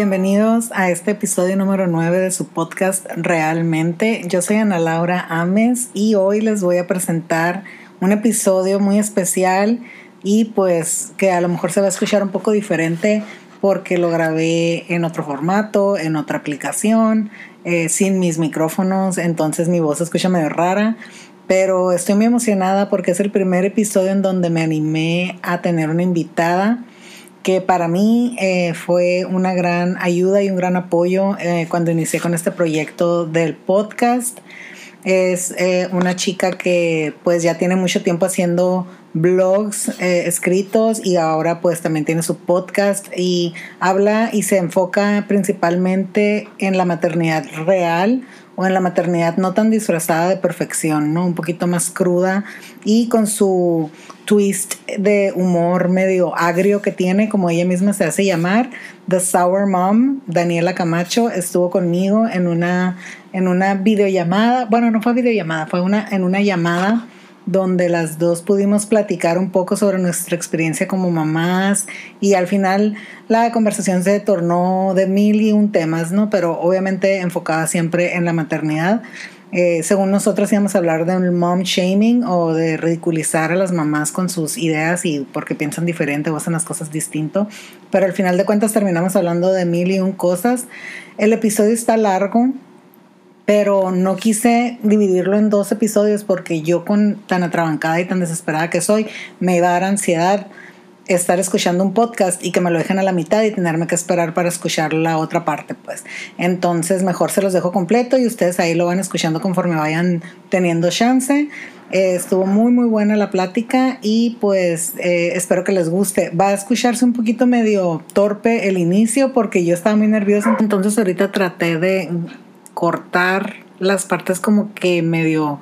Bienvenidos a este episodio número 9 de su podcast Realmente. Yo soy Ana Laura Ames y hoy les voy a presentar un episodio muy especial y pues que a lo mejor se va a escuchar un poco diferente porque lo grabé en otro formato, en otra aplicación, eh, sin mis micrófonos, entonces mi voz se escucha medio rara, pero estoy muy emocionada porque es el primer episodio en donde me animé a tener una invitada que para mí eh, fue una gran ayuda y un gran apoyo eh, cuando inicié con este proyecto del podcast. Es eh, una chica que pues ya tiene mucho tiempo haciendo blogs escritos y ahora pues también tiene su podcast y habla y se enfoca principalmente en la maternidad real o en la maternidad no tan disfrazada de perfección, ¿no? Un poquito más cruda y con su twist de humor medio agrio que tiene, como ella misma se hace llamar, The Sour Mom, Daniela Camacho, estuvo conmigo en una, en una videollamada, bueno, no fue videollamada, fue una, en una llamada donde las dos pudimos platicar un poco sobre nuestra experiencia como mamás y al final la conversación se tornó de mil y un temas, ¿no? Pero obviamente enfocada siempre en la maternidad. Eh, según nosotros íbamos a hablar del mom shaming o de ridiculizar a las mamás con sus ideas y porque piensan diferente o hacen las cosas distinto, pero al final de cuentas terminamos hablando de mil y un cosas. El episodio está largo, pero no quise dividirlo en dos episodios porque yo con tan atrabancada y tan desesperada que soy me iba a dar ansiedad estar escuchando un podcast y que me lo dejen a la mitad y tenerme que esperar para escuchar la otra parte, pues. Entonces, mejor se los dejo completo y ustedes ahí lo van escuchando conforme vayan teniendo chance. Eh, estuvo muy, muy buena la plática y pues eh, espero que les guste. Va a escucharse un poquito medio torpe el inicio porque yo estaba muy nerviosa, entonces ahorita traté de cortar las partes como que medio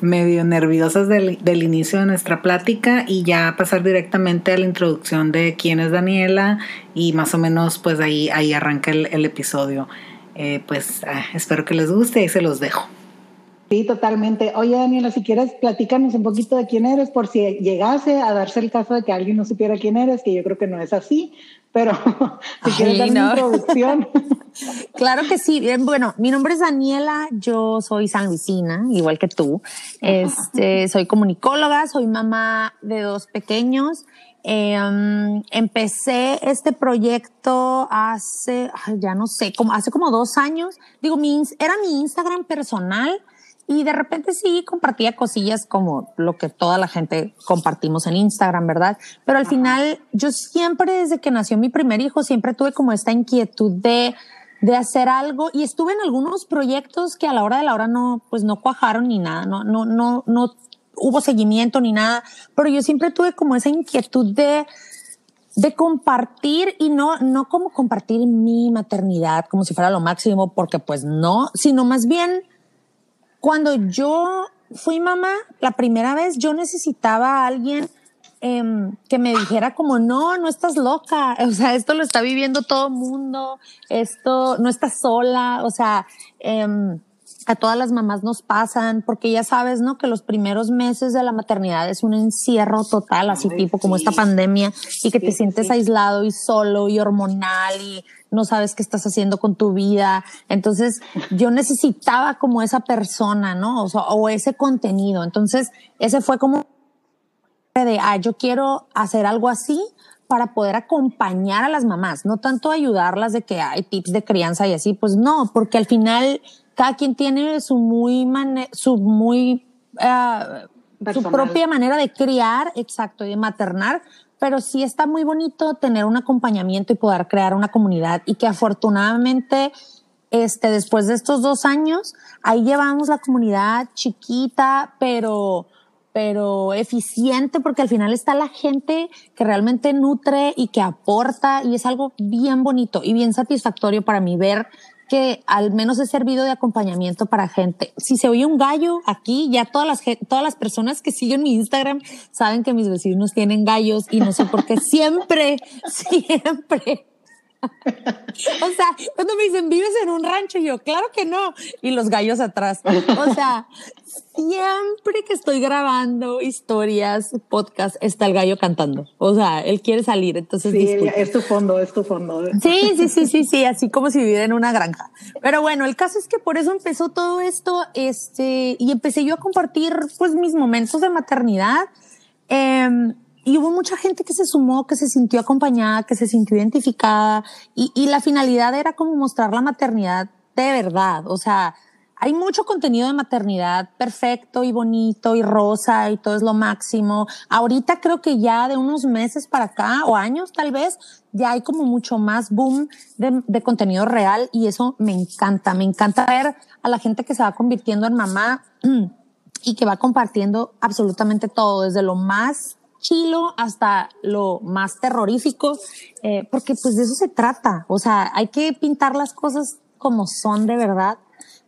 medio nerviosas del, del, inicio de nuestra plática y ya pasar directamente a la introducción de quién es Daniela y más o menos pues ahí, ahí arranca el, el episodio. Eh, pues ah, espero que les guste y se los dejo. Sí, totalmente. Oye, Daniela, si quieres, platícanos un poquito de quién eres, por si llegase a darse el caso de que alguien no supiera quién eres, que yo creo que no es así, pero si quieres dar una introducción. claro que sí. Bueno, mi nombre es Daniela, yo soy San Luisina, igual que tú. Este, soy comunicóloga, soy mamá de dos pequeños. Em, empecé este proyecto hace, ya no sé, como hace como dos años. Digo, mi, era mi Instagram personal y de repente sí compartía cosillas como lo que toda la gente compartimos en Instagram, ¿verdad? Pero al final yo siempre desde que nació mi primer hijo siempre tuve como esta inquietud de de hacer algo. Y estuve en algunos proyectos que a la hora de la hora no pues no cuajaron ni nada, no no no no hubo seguimiento ni nada, pero yo siempre tuve como esa inquietud de de compartir y no, no como compartir mi maternidad como si fuera lo máximo, porque pues no, sino más bien cuando yo fui mamá, la primera vez yo necesitaba a alguien em, que me dijera como, no, no estás loca, o sea, esto lo está viviendo todo el mundo, esto no estás sola, o sea, eh, a todas las mamás nos pasan, porque ya sabes, ¿no? Que los primeros meses de la maternidad es un encierro total, así tipo como esta pandemia, y que te sientes aislado y solo y hormonal y no sabes qué estás haciendo con tu vida. Entonces, yo necesitaba como esa persona, ¿no? O, o ese contenido. Entonces, ese fue como de, ah, yo quiero hacer algo así para poder acompañar a las mamás, no tanto ayudarlas de que hay tips de crianza y así, pues no, porque al final cada quien tiene su muy, su muy, uh, su propia manera de criar, exacto, y de maternar, pero sí está muy bonito tener un acompañamiento y poder crear una comunidad y que afortunadamente, este, después de estos dos años, ahí llevamos la comunidad chiquita, pero, pero eficiente porque al final está la gente que realmente nutre y que aporta y es algo bien bonito y bien satisfactorio para mí ver que al menos he servido de acompañamiento para gente. Si se oye un gallo aquí, ya todas las, todas las personas que siguen mi Instagram saben que mis vecinos tienen gallos y no sé por qué siempre, siempre o sea, cuando me dicen, ¿vives en un rancho? Y yo, claro que no. Y los gallos atrás. O sea, siempre que estoy grabando historias, podcast, está el gallo cantando. O sea, él quiere salir, entonces. Sí, es tu fondo, es tu fondo. Sí, sí, sí, sí, sí, así como si viviera en una granja. Pero bueno, el caso es que por eso empezó todo esto, este, y empecé yo a compartir, pues, mis momentos de maternidad. Eh, y hubo mucha gente que se sumó, que se sintió acompañada, que se sintió identificada y, y la finalidad era como mostrar la maternidad de verdad. O sea, hay mucho contenido de maternidad perfecto y bonito y rosa y todo es lo máximo. Ahorita creo que ya de unos meses para acá o años tal vez ya hay como mucho más boom de, de contenido real y eso me encanta. Me encanta ver a la gente que se va convirtiendo en mamá y que va compartiendo absolutamente todo, desde lo más chilo hasta lo más terrorífico, eh, porque pues de eso se trata. O sea, hay que pintar las cosas como son de verdad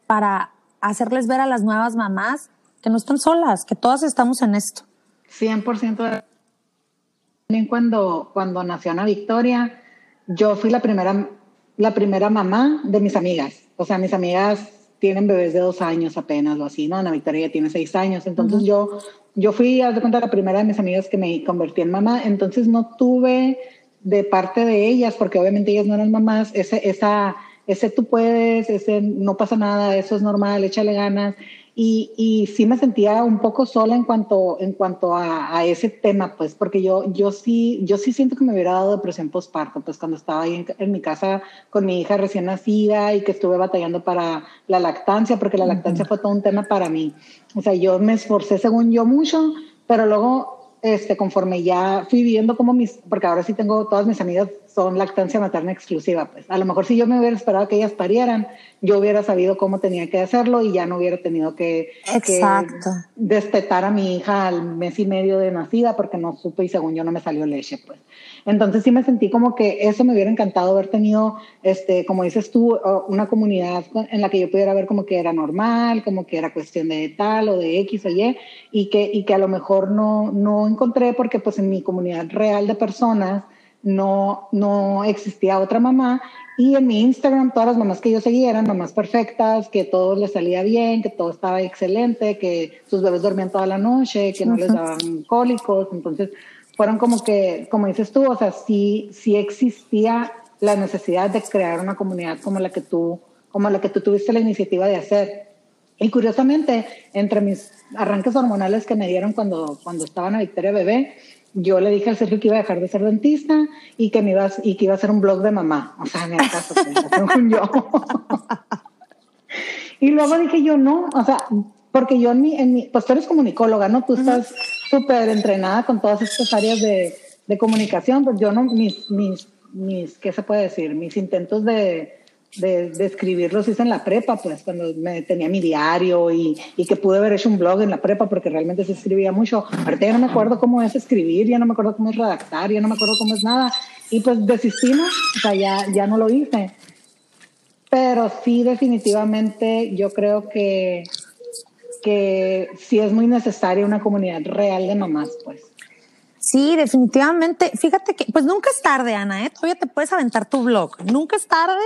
para hacerles ver a las nuevas mamás que no están solas, que todas estamos en esto. 100%. También cuando, cuando nació Ana Victoria, yo fui la primera, la primera mamá de mis amigas. O sea, mis amigas tienen bebés de dos años apenas o así, ¿no? Ana Victoria ya tiene seis años. Entonces yo yo fui, haz de cuenta, la primera de mis amigas que me convertí en mamá, entonces no tuve de parte de ellas, porque obviamente ellas no eran mamás, ese, esa, ese tú puedes, ese no pasa nada, eso es normal, échale ganas. Y, y sí me sentía un poco sola en cuanto, en cuanto a, a, ese tema, pues, porque yo, yo, sí, yo sí siento que me hubiera dado depresión postparto, pues cuando estaba ahí en, en, mi casa con mi hija recién nacida y que estuve batallando para la lactancia, porque la lactancia uh -huh. fue todo un tema para mí. O sea, yo me esforcé según yo mucho, pero luego este, conforme ya fui viendo como mis, porque ahora sí tengo, todas mis amigas son lactancia materna exclusiva, pues a lo mejor si yo me hubiera esperado que ellas parieran, yo hubiera sabido cómo tenía que hacerlo y ya no hubiera tenido que, que destetar a mi hija al mes y medio de nacida porque no supe y según yo no me salió leche, pues. Entonces sí me sentí como que eso me hubiera encantado haber tenido, este, como dices tú, una comunidad en la que yo pudiera ver como que era normal, como que era cuestión de tal o de X o Y, y que, y que a lo mejor no, no encontré porque pues en mi comunidad real de personas no, no existía otra mamá. Y en mi Instagram todas las mamás que yo seguía eran mamás perfectas, que todo les salía bien, que todo estaba excelente, que sus bebés dormían toda la noche, que no les daban cólicos, entonces fueron como que, como dices tú, o sea, sí, sí existía la necesidad de crear una comunidad como la que tú, como la que tú tuviste la iniciativa de hacer. Y curiosamente, entre mis arranques hormonales que me dieron cuando, cuando estaba en Victoria Bebé, yo le dije al Sergio que iba a dejar de ser dentista y que, me iba, y que iba a hacer un blog de mamá. O sea, en el caso, según yo. y luego dije yo, no, o sea, porque yo en mi, en mi pues tú eres comunicóloga, ¿no? Tú estás súper entrenada con todas estas áreas de, de, comunicación, pues yo no, mis, mis, mis, ¿qué se puede decir? Mis intentos de, de, de, escribirlos hice en la prepa, pues cuando me tenía mi diario y, y, que pude haber hecho un blog en la prepa porque realmente se escribía mucho. Ahorita ya no me acuerdo cómo es escribir, ya no me acuerdo cómo es redactar, ya no me acuerdo cómo es nada. Y pues desistimos, o sea, ya, ya no lo hice. Pero sí, definitivamente, yo creo que que sí es muy necesaria una comunidad real de mamás, pues. Sí, definitivamente. Fíjate que, pues nunca es tarde, Ana, ¿eh? Todavía te puedes aventar tu blog. Nunca es tarde.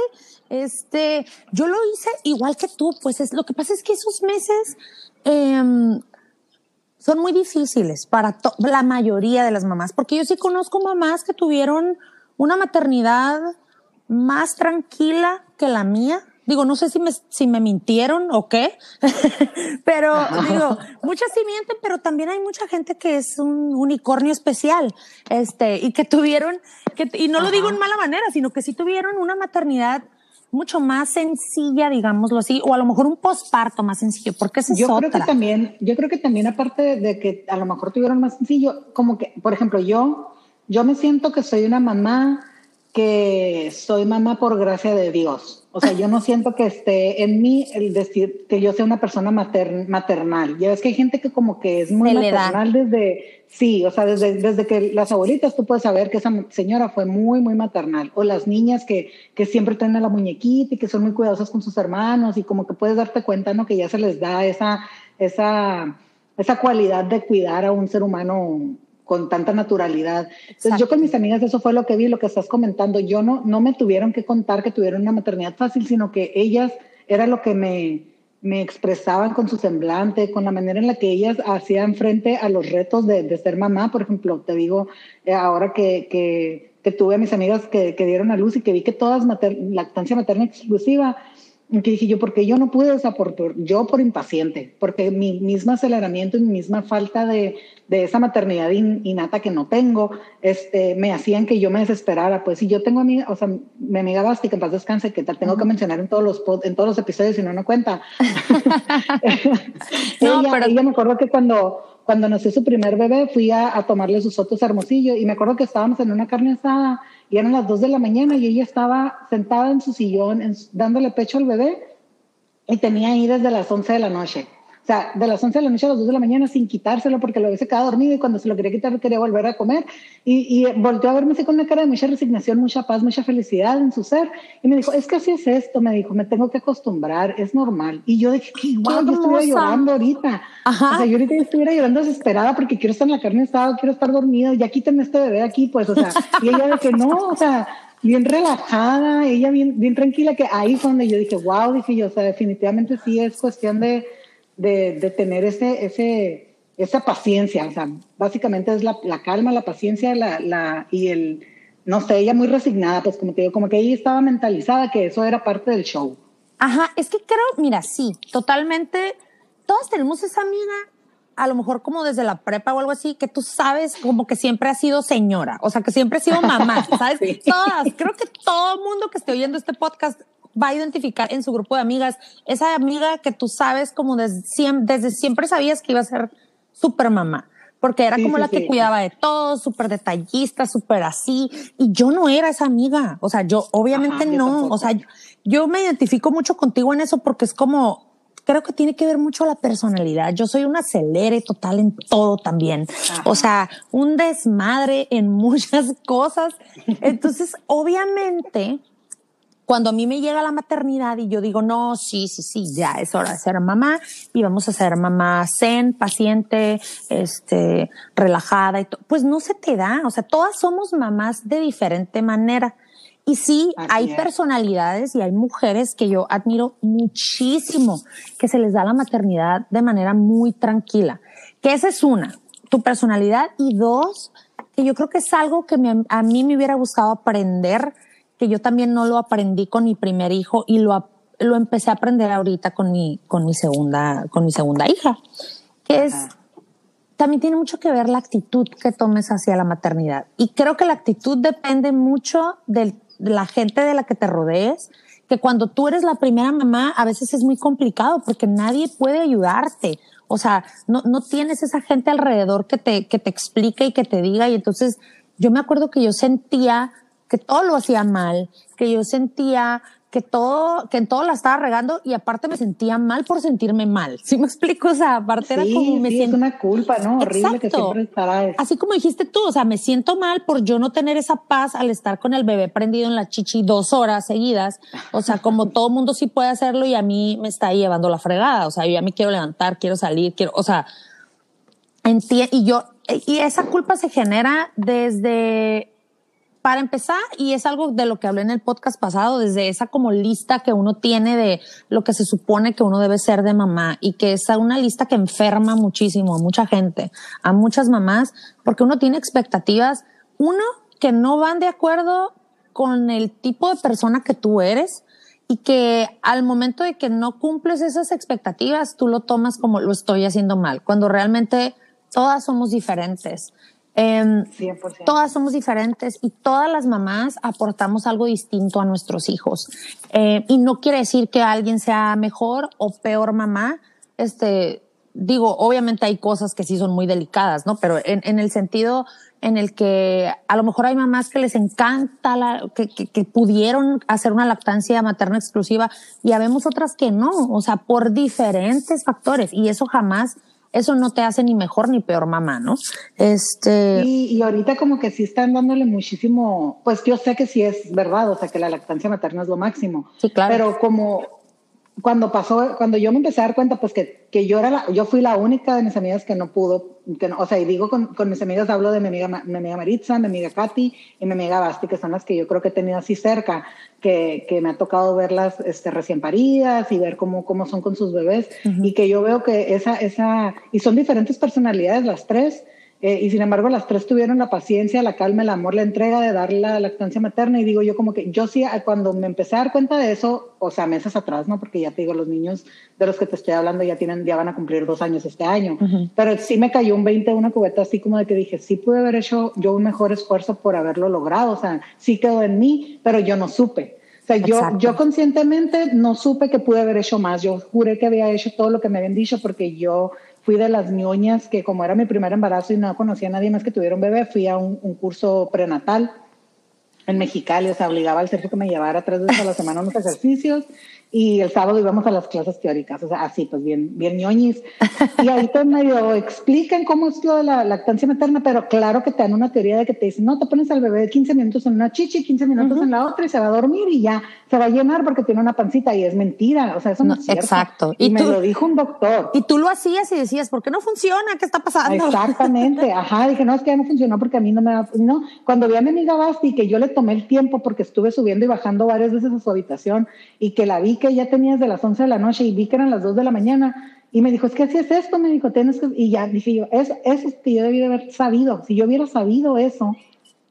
Este, yo lo hice igual que tú, pues es, lo que pasa es que esos meses eh, son muy difíciles para la mayoría de las mamás, porque yo sí conozco mamás que tuvieron una maternidad más tranquila que la mía, Digo, no sé si me, si me mintieron o qué, pero digo, muchas sí mienten, pero también hay mucha gente que es un unicornio especial, este, y que tuvieron, que, y no lo digo en mala manera, sino que sí tuvieron una maternidad mucho más sencilla, digámoslo así, o a lo mejor un posparto más sencillo, porque esa es yo otra. creo que también, yo creo que también aparte de que a lo mejor tuvieron más sencillo, como que, por ejemplo, yo, yo me siento que soy una mamá que soy mamá por gracia de Dios. O sea, yo no siento que esté en mí el decir que yo sea una persona mater, maternal. Ya ves que hay gente que como que es muy maternal desde, sí, o sea, desde, desde que las abuelitas tú puedes saber que esa señora fue muy, muy maternal. O las niñas que, que siempre tienen la muñequita y que son muy cuidadosas con sus hermanos y como que puedes darte cuenta, ¿no? Que ya se les da esa, esa, esa cualidad de cuidar a un ser humano con tanta naturalidad. Entonces yo con mis amigas eso fue lo que vi, lo que estás comentando. Yo no, no me tuvieron que contar que tuvieron una maternidad fácil, sino que ellas era lo que me, me expresaban con su semblante, con la manera en la que ellas hacían frente a los retos de, de ser mamá. Por ejemplo, te digo, eh, ahora que, que, que, tuve a mis amigas que, que, dieron a luz y que vi que todas mater, lactancia materna exclusiva, que dije yo, porque yo no pude, o sea, por, por, yo por impaciente, porque mi mismo aceleramiento y mi misma falta de, de esa maternidad in, innata que no tengo, este, me hacían que yo me desesperara. Pues si yo tengo a mi, o sea, mi amiga Basti, que en paz descanse, que tal tengo uh -huh. que mencionar en todos los, en todos los episodios, si no, no cuenta. no, ella, pero... ella me acuerdo que cuando, cuando nació su primer bebé, fui a, a tomarle sus fotos a Hermosillo y me acuerdo que estábamos en una carne asada y eran las dos de la mañana y ella estaba sentada en su sillón en, dándole pecho al bebé y tenía ahí desde las 11 de la noche. O sea, de las 11 de la noche a las 2 de la mañana sin quitárselo porque lo hubiese quedado dormido y cuando se lo quería quitar quería volver a comer. Y, y volteó a verme así con una cara de mucha resignación, mucha paz, mucha felicidad en su ser. Y me dijo, es que así es esto, me dijo, me tengo que acostumbrar, es normal. Y yo dije, qué guau, yo estuviera llorando ahorita. Ajá. O sea, yo ahorita estuviera llorando desesperada porque quiero estar en la carne asada, quiero estar dormida, ya quítenme este bebé aquí, pues, o sea, y ella de que no, o sea, bien relajada, ella bien, bien tranquila, que ahí fue donde yo dije, wow, dije yo, o sea, definitivamente sí es cuestión de de, de tener ese, ese, esa paciencia. O sea, básicamente es la, la calma, la paciencia la, la, y el, no sé, ella muy resignada, pues como te digo, como que ella estaba mentalizada que eso era parte del show. Ajá, es que creo, mira, sí, totalmente, todos tenemos esa amiga, a lo mejor como desde la prepa o algo así, que tú sabes como que siempre ha sido señora, o sea, que siempre ha sido mamá, ¿sabes? sí. Todas, creo que todo mundo que esté oyendo este podcast va a identificar en su grupo de amigas esa amiga que tú sabes como desde siempre, desde siempre sabías que iba a ser súper mamá, porque era sí, como sí, la que sí. cuidaba de todo, súper detallista, súper así, y yo no era esa amiga, o sea, yo obviamente Ajá, no, o sea, yo, yo me identifico mucho contigo en eso porque es como, creo que tiene que ver mucho la personalidad. Yo soy una acelere total en todo también. Ajá. O sea, un desmadre en muchas cosas. Entonces, obviamente, cuando a mí me llega la maternidad y yo digo, no, sí, sí, sí, ya es hora de ser mamá y vamos a ser mamá zen, paciente, este, relajada y todo, pues no se te da. O sea, todas somos mamás de diferente manera. Y sí, Así hay es. personalidades y hay mujeres que yo admiro muchísimo, que se les da la maternidad de manera muy tranquila. Que esa es una, tu personalidad. Y dos, que yo creo que es algo que me, a mí me hubiera gustado aprender que yo también no lo aprendí con mi primer hijo y lo, lo empecé a aprender ahorita con mi, con mi segunda, con mi segunda hija, que es, también tiene mucho que ver la actitud que tomes hacia la maternidad. Y creo que la actitud depende mucho de la gente de la que te rodees, que cuando tú eres la primera mamá, a veces es muy complicado porque nadie puede ayudarte. O sea, no, no tienes esa gente alrededor que te, que te explique y que te diga. Y entonces yo me acuerdo que yo sentía que todo lo hacía mal, que yo sentía que todo, que en todo la estaba regando y aparte me sentía mal por sentirme mal. ¿Sí me explico? O sea, aparte sí, era como me sí, siento. Es una culpa, ¿no? Horrible Exacto. que siempre estará eso. Así como dijiste tú, o sea, me siento mal por yo no tener esa paz al estar con el bebé prendido en la chichi dos horas seguidas. O sea, como todo mundo sí puede hacerlo y a mí me está llevando la fregada. O sea, yo ya me quiero levantar, quiero salir, quiero, o sea, y yo, y esa culpa se genera desde para empezar, y es algo de lo que hablé en el podcast pasado, desde esa como lista que uno tiene de lo que se supone que uno debe ser de mamá y que es una lista que enferma muchísimo a mucha gente, a muchas mamás, porque uno tiene expectativas, uno, que no van de acuerdo con el tipo de persona que tú eres y que al momento de que no cumples esas expectativas, tú lo tomas como lo estoy haciendo mal, cuando realmente todas somos diferentes. Eh, todas somos diferentes y todas las mamás aportamos algo distinto a nuestros hijos. Eh, y no quiere decir que alguien sea mejor o peor mamá. Este, digo, obviamente hay cosas que sí son muy delicadas, ¿no? Pero en, en el sentido en el que a lo mejor hay mamás que les encanta la, que, que, que, pudieron hacer una lactancia materna exclusiva y habemos otras que no, o sea, por diferentes factores y eso jamás eso no te hace ni mejor ni peor mamá, ¿no? Este. Y, y, ahorita como que sí están dándole muchísimo, pues yo sé que sí es verdad, o sea que la lactancia materna es lo máximo. Sí, claro. Pero como cuando pasó, cuando yo me empecé a dar cuenta, pues que, que yo era la, yo fui la única de mis amigas que no pudo, que no, o sea, y digo con, con, mis amigas, hablo de mi amiga, mi amiga Maritza, mi amiga Katy y mi amiga Basti, que son las que yo creo que he tenido así cerca, que, que me ha tocado verlas este, recién paridas y ver cómo, cómo son con sus bebés, y que yo veo que esa, esa, y son diferentes personalidades las tres, eh, y sin embargo, las tres tuvieron la paciencia, la calma, el amor, la entrega de dar la lactancia materna. Y digo yo como que yo sí, cuando me empecé a dar cuenta de eso, o sea, meses atrás, ¿no? Porque ya te digo, los niños de los que te estoy hablando ya tienen, ya van a cumplir dos años este año. Pero sí me cayó un 20, una cubeta así como de que dije, sí pude haber hecho yo un mejor esfuerzo por haberlo logrado. O sea, sí quedó en mí, pero yo no supe. O sea, yo, yo conscientemente no supe que pude haber hecho más. Yo juré que había hecho todo lo que me habían dicho porque yo fui de las ñoñas que como era mi primer embarazo y no conocía a nadie más que tuviera un bebé, fui a un, curso prenatal en Mexicali, o sea, obligaba al Sergio que me llevara tres veces a la semana unos ejercicios y el sábado íbamos a las clases teóricas, o sea, así, pues bien, bien ñoñis. Y ahí te medio explican cómo es lo de la lactancia materna, pero claro que te dan una teoría de que te dicen, no, te pones al bebé 15 minutos en una chichi, 15 minutos en la otra y se va a dormir y ya se va a llenar porque tiene una pancita y es mentira, o sea, eso no, es cierto. Exacto. Y, me lo dijo un doctor. Y tú lo hacías y decías, ¿por qué no funciona? ¿Qué está pasando? Exactamente, ajá, dije, no, es que ya no funcionó porque a mí no me da, no, cuando vi a mi amiga Basti que yo le tomé el tiempo porque estuve subiendo y bajando varias veces a su habitación y que la vi que ya tenía desde las 11 de la noche y vi que eran las 2 de la mañana y me dijo, es que así es esto, me dijo, tienes que, y ya dije yo, es, eso es que yo debía haber sabido, si yo hubiera sabido eso,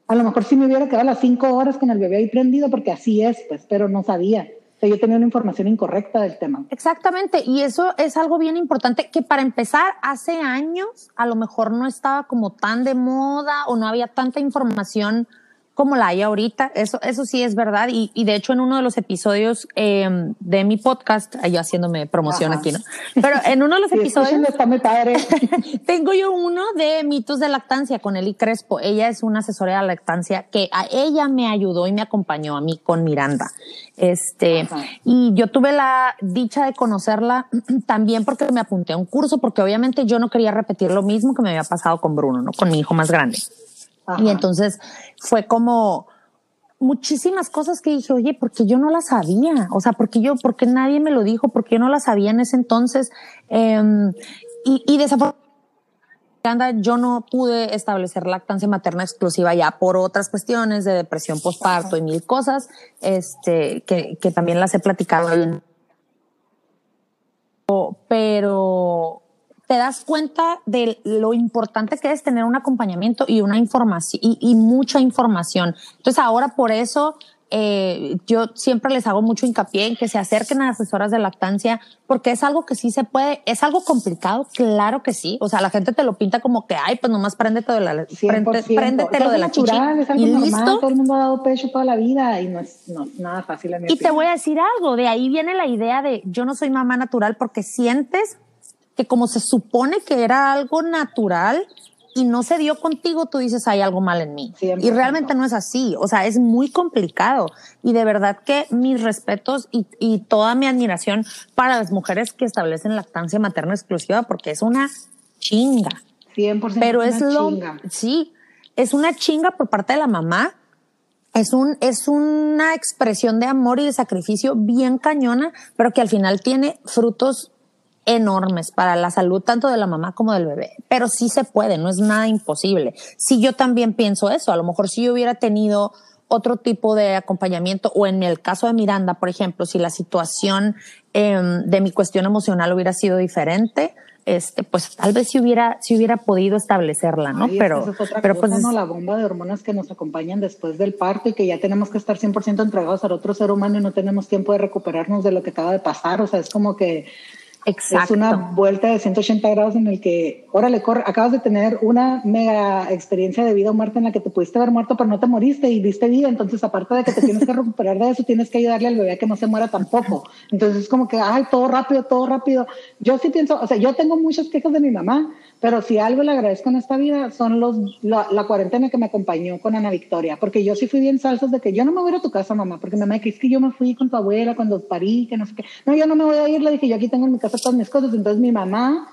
a lo mejor sí me hubiera quedado las 5 horas con el bebé ahí prendido porque así es, pues, pero no sabía. O sea, yo tenía una información incorrecta del tema. Exactamente, y eso es algo bien importante que para empezar, hace años a lo mejor no estaba como tan de moda o no había tanta información como la hay ahorita. Eso, eso sí es verdad. Y, y de hecho, en uno de los episodios eh, de mi podcast, yo haciéndome promoción aquí, ¿no? Pero en uno de los episodios. Está muy padre. tengo yo uno de mitos de lactancia con Eli Crespo. Ella es una asesora de lactancia que a ella me ayudó y me acompañó a mí con Miranda. Este, Ajá. y yo tuve la dicha de conocerla también porque me apunté a un curso, porque obviamente yo no quería repetir lo mismo que me había pasado con Bruno, ¿no? Con mi hijo más grande. Ajá. Y entonces fue como muchísimas cosas que dije, oye, porque yo no las sabía, o sea, porque yo, porque nadie me lo dijo, porque yo no las sabía en ese entonces. Eh, y, y desafortunadamente yo no pude establecer lactancia materna exclusiva ya por otras cuestiones de depresión postparto y mil cosas, este, que, que también las he platicado. Pero te das cuenta de lo importante que es tener un acompañamiento y una información y, y mucha información. Entonces ahora por eso eh, yo siempre les hago mucho hincapié en que se acerquen a asesoras de lactancia porque es algo que sí se puede, es algo complicado, claro que sí. O sea, la gente te lo pinta como que, ay, pues nomás préndete de la, prende, préndete lo de la chichi. Y normal, listo. Todo el mundo ha dado pecho toda la vida y no es no, nada fácil. En mi Y te voy a decir algo, de ahí viene la idea de yo no soy mamá natural porque sientes que como se supone que era algo natural y no se dio contigo, tú dices, hay algo mal en mí. 100%. Y realmente no es así. O sea, es muy complicado. Y de verdad que mis respetos y, y toda mi admiración para las mujeres que establecen lactancia materna exclusiva porque es una chinga. 100% Pero es una lo, chinga. sí, es una chinga por parte de la mamá. Es un, es una expresión de amor y de sacrificio bien cañona, pero que al final tiene frutos enormes para la salud tanto de la mamá como del bebé. Pero sí se puede, no es nada imposible. Si yo también pienso eso, a lo mejor si yo hubiera tenido otro tipo de acompañamiento o en el caso de Miranda, por ejemplo, si la situación eh, de mi cuestión emocional hubiera sido diferente, este, pues tal vez si hubiera, si hubiera podido establecerla, ¿no? Ay, pero, es otra pero cosa, pues ¿no? la bomba de hormonas que nos acompañan después del parto y que ya tenemos que estar 100% entregados al otro ser humano y no tenemos tiempo de recuperarnos de lo que acaba de pasar. O sea, es como que exacto. es una vuelta de 180 grados en el que, órale, corre, acabas de tener una mega experiencia de vida o muerte en la que te pudiste haber muerto, pero no te moriste y diste vida. Entonces, aparte de que te tienes que recuperar de eso, tienes que ayudarle al bebé a que no se muera tampoco. Entonces, es como que, ay, todo rápido, todo rápido. Yo sí pienso, o sea, yo tengo muchas quejas de mi mamá, pero si algo le agradezco en esta vida son los, la, cuarentena que me acompañó con Ana Victoria, porque yo sí fui bien salsas de que yo no me voy a ir a tu casa, mamá, porque mamá, que es que yo me fui con tu abuela cuando parí, que no sé qué. No, yo no me voy a ir, le dije, yo aquí tengo en mi casa todas mis cosas. Entonces mi mamá,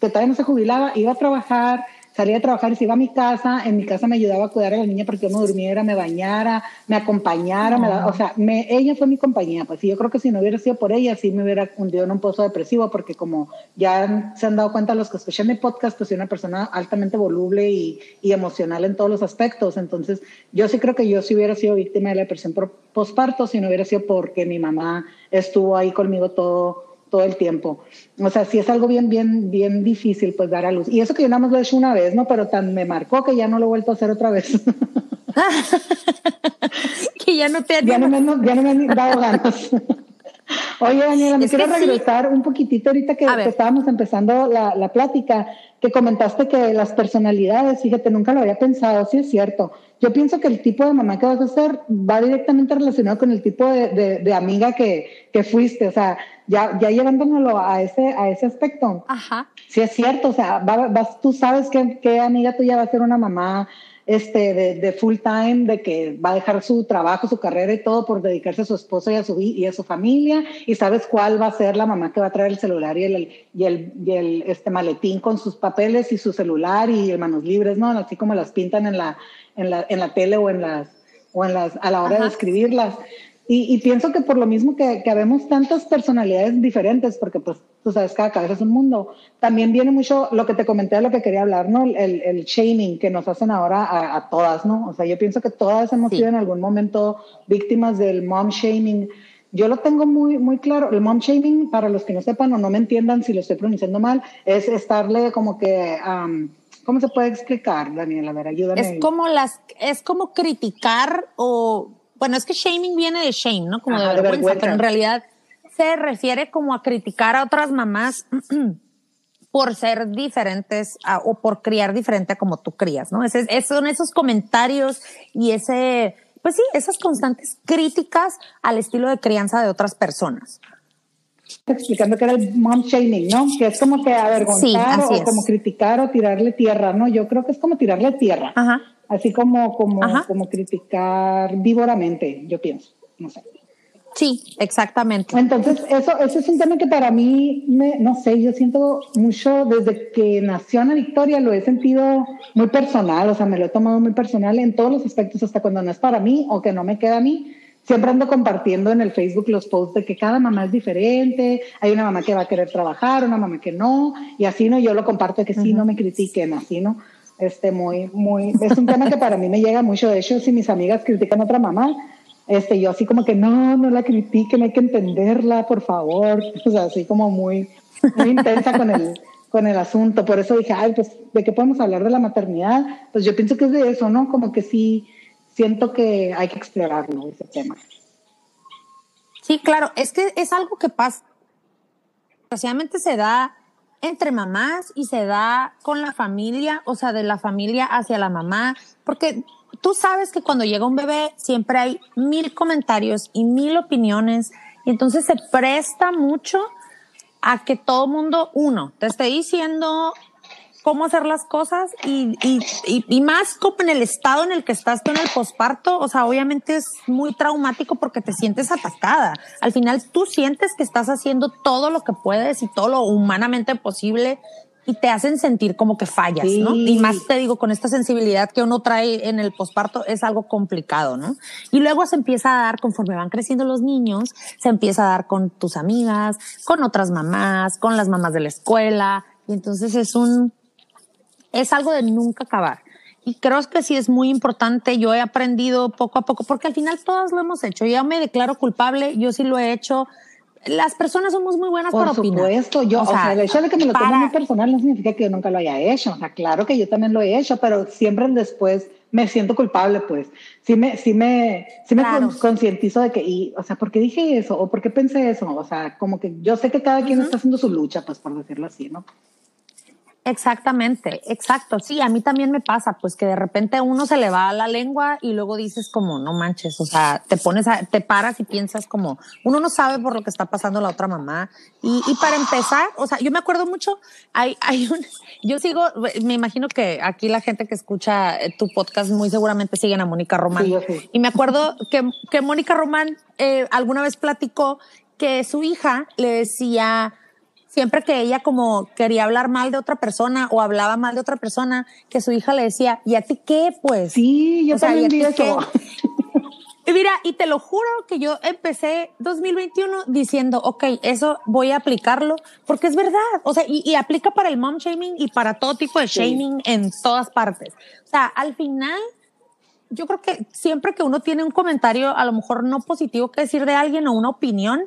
que todavía no se jubilaba, iba a trabajar, salía a trabajar y se iba a mi casa, en mi casa me ayudaba a cuidar a la niña porque yo me durmiera, me bañara, me acompañara, me o sea, me, ella fue mi compañía, pues y yo creo que si no hubiera sido por ella, sí me hubiera hundido en un pozo depresivo, porque como ya se han dado cuenta los que escuchan mi podcast, pues soy una persona altamente voluble y, y emocional en todos los aspectos, entonces yo sí creo que yo sí hubiera sido víctima de la depresión por posparto si no hubiera sido porque mi mamá estuvo ahí conmigo todo todo el tiempo. O sea, sí es algo bien, bien, bien difícil, pues, dar a luz. Y eso que yo nada más lo he hecho una vez, ¿no? Pero tan me marcó que ya no lo he vuelto a hacer otra vez. que ya no te ya no, me, ya no me han dado ganas. Oye, Daniela, me quiero regresar un poquitito ahorita que, estábamos empezando la, la, plática, que comentaste que las personalidades, fíjate, nunca lo había pensado, sí es cierto. Yo pienso que el tipo de mamá que vas a ser va directamente relacionado con el tipo de, de, amiga que, que, fuiste, o sea, ya, ya llevándolo a ese, a ese aspecto. Ajá. Sí es cierto, o sea, vas, tú sabes que, qué amiga tuya va a ser una mamá este, de, full time, de que va a dejar su trabajo, su carrera y todo por dedicarse a su esposo y a su, y a su familia, y sabes cuál va a ser la mamá que va a traer el celular y el, y el, y el este maletín con sus papeles y su celular y manos libres, ¿no? Así como las pintan en la, en la, en la tele o en las, o en las, a la hora de escribirlas. Y, pienso que por lo mismo que, que habemos tantas personalidades diferentes, porque pues tú sabes, cada cabeza es un mundo, también viene mucho lo que te comenté de lo que quería hablar, ¿no? El, el shaming que nos hacen ahora a, todas, ¿no? O sea, yo pienso que todas hemos sido en algún momento víctimas del mom shaming. Yo lo tengo muy, muy claro. El mom shaming, para los que no sepan o no me entiendan si lo estoy pronunciando mal, es estarle como que... ¿Cómo se puede explicar, Daniela? A ver, ayúdame. Es como las, es como criticar o bueno, es que shaming viene de shame, ¿no? Como de, vergüenza, pero en realidad se refiere como a criticar a otras mamás por ser diferentes o por criar diferente a como tú crías, ¿no? Es, son esos comentarios y ese, pues sí, esas constantes críticas al estilo de crianza de otras personas. Explicando que era el mom shaming, ¿no? Que es como que avergonzar o como criticar o tirarle tierra, ¿no? Yo creo que es como tirarle tierra. Ajá así como, como, como criticar vívoramente, yo pienso, no sé. Sí, exactamente. Entonces, eso, eso es un tema que para mí, me, no sé, yo siento mucho, desde que nació Ana Victoria, lo he sentido muy personal, o sea, me lo he tomado muy personal en todos los aspectos, hasta cuando no es para mí o que no me queda a mí. Siempre ando compartiendo en el Facebook los posts de que cada mamá es diferente, hay una mamá que va a querer trabajar, una mamá que no, y así, ¿no? Yo lo comparto que sí, no me critiquen, así, ¿no? Este, muy, muy, es un tema que para mí me llega mucho. De hecho, si mis amigas critican a otra mamá, este, yo así como que no, no la critiquen, hay que entenderla, por favor. O sea, así como muy, muy intensa con el, con el asunto. Por eso dije, ay, pues, ¿de qué podemos hablar de la maternidad? Pues yo pienso que es de eso, ¿no? Como que sí, siento que hay que explorarlo, ese tema. Sí, claro, es que es algo que pasa. Desgraciadamente se da entre mamás y se da con la familia, o sea, de la familia hacia la mamá, porque tú sabes que cuando llega un bebé siempre hay mil comentarios y mil opiniones y entonces se presta mucho a que todo mundo, uno, te esté diciendo cómo hacer las cosas y, y, y, más como en el estado en el que estás tú en el posparto, o sea, obviamente es muy traumático porque te sientes atacada. Al final tú sientes que estás haciendo todo lo que puedes y todo lo humanamente posible y te hacen sentir como que fallas, ¿no? Y más te digo, con esta sensibilidad que uno trae en el posparto es algo complicado, ¿no? Y luego se empieza a dar, conforme van creciendo los niños, se empieza a dar con tus amigas, con otras mamás, con las mamás de la escuela, y entonces es un, es algo de nunca acabar. Y creo que sí es muy importante. Yo he aprendido poco a poco, porque al final todos lo hemos hecho. Yo me declaro culpable, yo sí lo he hecho. Las personas somos muy buenas Por para opinar. Por supuesto, yo, o, sea, el hecho de que me lo tome muy personal no significa que yo nunca lo haya hecho. O sea, claro que yo también lo he hecho, pero siempre después me siento culpable, pues. Sí me, sí me, sí me concientizo de que, y, o sea, ¿por qué dije eso? ¿O por qué pensé eso? O sea, como que yo sé que cada quien está haciendo su lucha, pues, por decirlo así, ¿no? Exactamente, exacto. Sí, a mí también me pasa, pues que de repente uno se le va a la lengua y luego dices como, no manches, o sea, te pones, a, te paras y piensas como, uno no sabe por lo que está pasando la otra mamá. Y, y para empezar, o sea, yo me acuerdo mucho, hay, hay un, yo sigo, me imagino que aquí la gente que escucha tu podcast muy seguramente siguen a Mónica Román. Y me acuerdo que, que Mónica Román eh, alguna vez platicó que su hija le decía, siempre que ella como quería hablar mal de otra persona o hablaba mal de otra persona, que su hija le decía, ¿y a ti qué? Pues. Sí, yo también vi eso. Y mira, y te lo juro que yo empecé 2021 diciendo, ok, eso voy a aplicarlo, porque es verdad. O sea, y, aplica para el mom shaming y para todo tipo de shaming en todas partes. O sea, al final, yo creo que siempre que uno tiene un comentario, a lo mejor no positivo que decir de alguien o una opinión,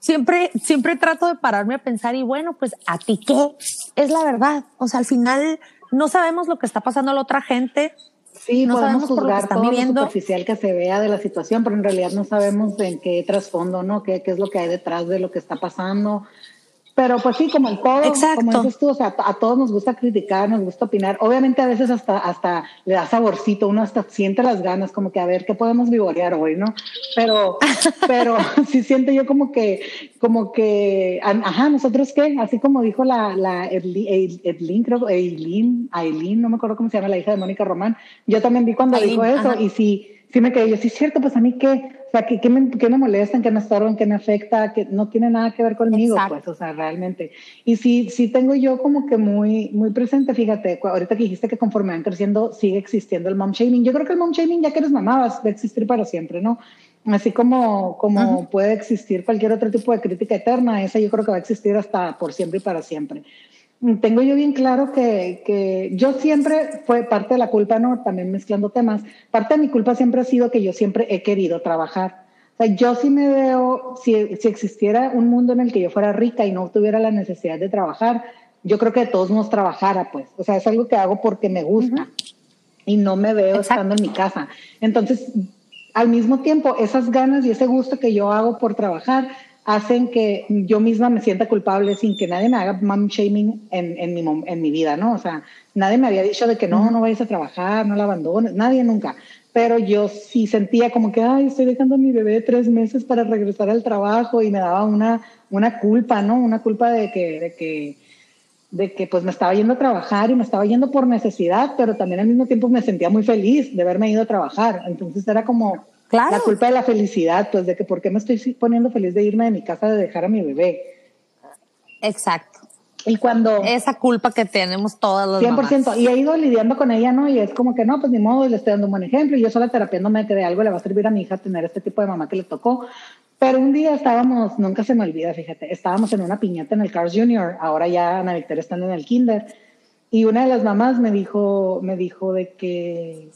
siempre, siempre trato de pararme a pensar y bueno, pues a ti qué es la verdad. O sea, al final no sabemos lo que está pasando a la otra gente Sí, no podemos juzgar todo lo superficial que se vea de la situación, pero en realidad no sabemos en qué trasfondo, ¿no? ¿Qué, qué es lo que hay detrás de lo que está pasando? Pero pues sí, como el todo, como dices tú, o sea, a todos nos gusta criticar, nos gusta opinar. Obviamente a veces hasta, hasta le da saborcito, uno hasta siente las ganas, como que a ver qué podemos vivorear hoy, ¿no? Pero, pero sí siento yo como que, como que, ajá, nosotros qué, así como dijo la, la Edlin, creo, Eileen, Eileen, no me acuerdo cómo se llama, la hija de Mónica Román. Yo también vi cuando dijo eso y sí, sí me quedé yo, sí es cierto, pues a mí qué, o sea, ¿qué, qué, me, qué me molesta, qué me estorban, qué me afecta, que no tiene nada que ver conmigo, pues, o sea, realmente. Y sí, sí tengo yo como que muy, muy presente, fíjate, ahorita que dijiste que conforme van creciendo sigue existiendo el mom shaming. Yo creo que el mom shaming, ya que eres mamá, va a existir para siempre, ¿no? Así como, como puede existir cualquier otro tipo de crítica eterna, esa yo creo que va a existir hasta por siempre y para siempre tengo yo bien claro que, que, yo siempre fue parte de la culpa, no, también mezclando temas, parte de mi culpa siempre ha sido que yo siempre he querido trabajar. O sea, yo sí me veo, si, si existiera un mundo en el que yo fuera rica y no tuviera la necesidad de trabajar, yo creo que todos nos trabajara, pues. O sea, es algo que hago porque me gusta y no me veo estando en mi casa. Entonces, al mismo tiempo, esas ganas y ese gusto que yo hago por trabajar hacen que yo misma me sienta culpable sin que nadie me haga mom shaming en, en, mi, en mi vida, ¿no? O sea, nadie me había dicho de que no, no vayas a trabajar, no la abandones, nadie nunca. Pero yo sí sentía como que, ay, estoy dejando a mi bebé tres meses para regresar al trabajo y me daba una, una culpa, ¿no? Una culpa de que, de que, de que pues me estaba yendo a trabajar y me estaba yendo por necesidad, pero también al mismo tiempo me sentía muy feliz de haberme ido a trabajar. Entonces era como, la culpa de la felicidad, pues de que por qué me estoy poniendo feliz de irme de mi casa de dejar a mi bebé. Exacto. Y cuando... Esa culpa que tenemos todas las 100%. Y he ido lidiando con ella, ¿no? Y es como que no, pues ni modo, le estoy dando un buen ejemplo. Y yo sola terapiándome que de algo le va a servir a mi hija tener este tipo de mamá que le tocó. Pero un día estábamos, nunca se me olvida, fíjate, estábamos en una piñata en el Cars Junior, ahora ya Ana Victoria estando en el kinder. Y una de las mamás me dijo, me dijo de que,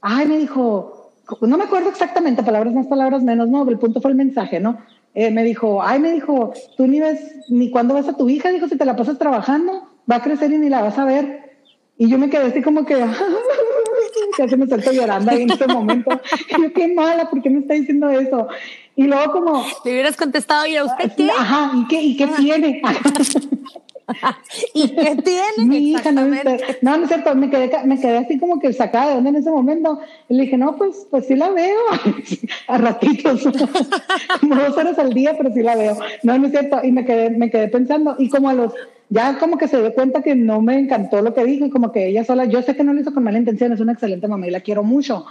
ay, me dijo, no me acuerdo exactamente, palabras más, palabras menos, no, el punto fue el mensaje, ¿no? Eh, me dijo, ay, me dijo, tú ni ves, ni cuándo ves a tu hija, dijo, si te la pasas trabajando, va a crecer y ni la vas a ver. Y yo me quedé así como que, casi me salto llorando ahí en ese momento. Y yo, qué mala, ¿por qué me está diciendo eso? Y luego como... Le hubieras contestado, ¿y a usted qué? Ajá, ¿y qué, y qué tiene? ¿Y qué tiene? Mi hija, no, no, no es cierto, me quedé, me quedé así como que sacada de onda en ese momento. Y le dije, no, pues, pues sí la veo, a ratitos, como dos horas al día, pero sí la veo. No, no es cierto, y me quedé, me quedé pensando, y como a los, ya como que se dio cuenta que no me encantó lo que dijo, y como que ella sola, yo sé que no lo hizo con mala intención, es una excelente mamá y la quiero mucho,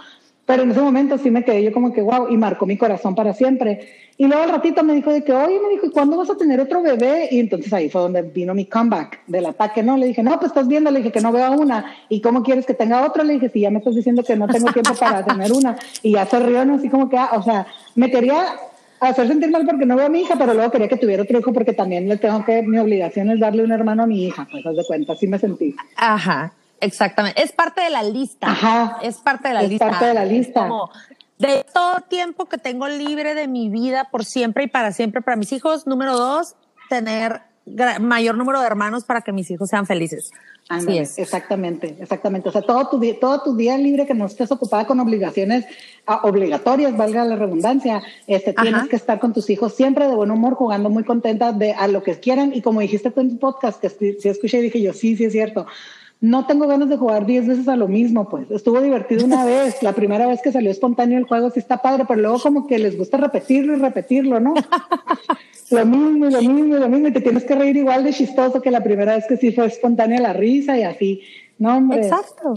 pero en ese momento sí me quedé yo como que, wow, y marcó mi corazón para siempre. Y luego al ratito me dijo de que, oye, me dijo, ¿y cuándo vas a tener otro bebé? Y entonces ahí fue donde vino mi comeback del ataque, ¿no? Le dije, no, pues estás viendo, le dije que no veo una. ¿Y cómo quieres que tenga otro? Le dije, si ya me estás diciendo que no tengo tiempo para tener una. Y ya se rió, ¿no? Así como que, ah, o sea, me quería hacer sentir mal porque no veo a mi hija, pero luego quería que tuviera otro hijo porque también le tengo que, mi obligación es darle un hermano a mi hija, pues haz de cuenta, así me sentí. Ajá. Exactamente. Es parte de la lista. Ajá. Es parte de la lista. Es parte de la lista. Como de todo tiempo que tengo libre de mi vida por siempre y para siempre para mis hijos. Número dos, tener mayor número de hermanos para que mis hijos sean felices. Así es. Exactamente, exactamente. O sea, todo tu, todo tu día libre que no estés ocupada con obligaciones ah, obligatorias, valga la redundancia, este, tienes que estar con tus hijos siempre de buen humor, jugando muy contenta de a lo que quieran. Y como dijiste tú en tu podcast, que sí escuché y dije yo, sí, sí es cierto no tengo ganas de jugar 10 veces a lo mismo, pues. Estuvo divertido una vez, la primera vez que salió espontáneo el juego sí está padre, pero luego como que les gusta repetirlo y repetirlo, ¿no? lo mismo lo mismo lo mismo, y te tienes que reír igual de chistoso que la primera vez que sí fue espontánea la risa y así. No, hombre. Exacto.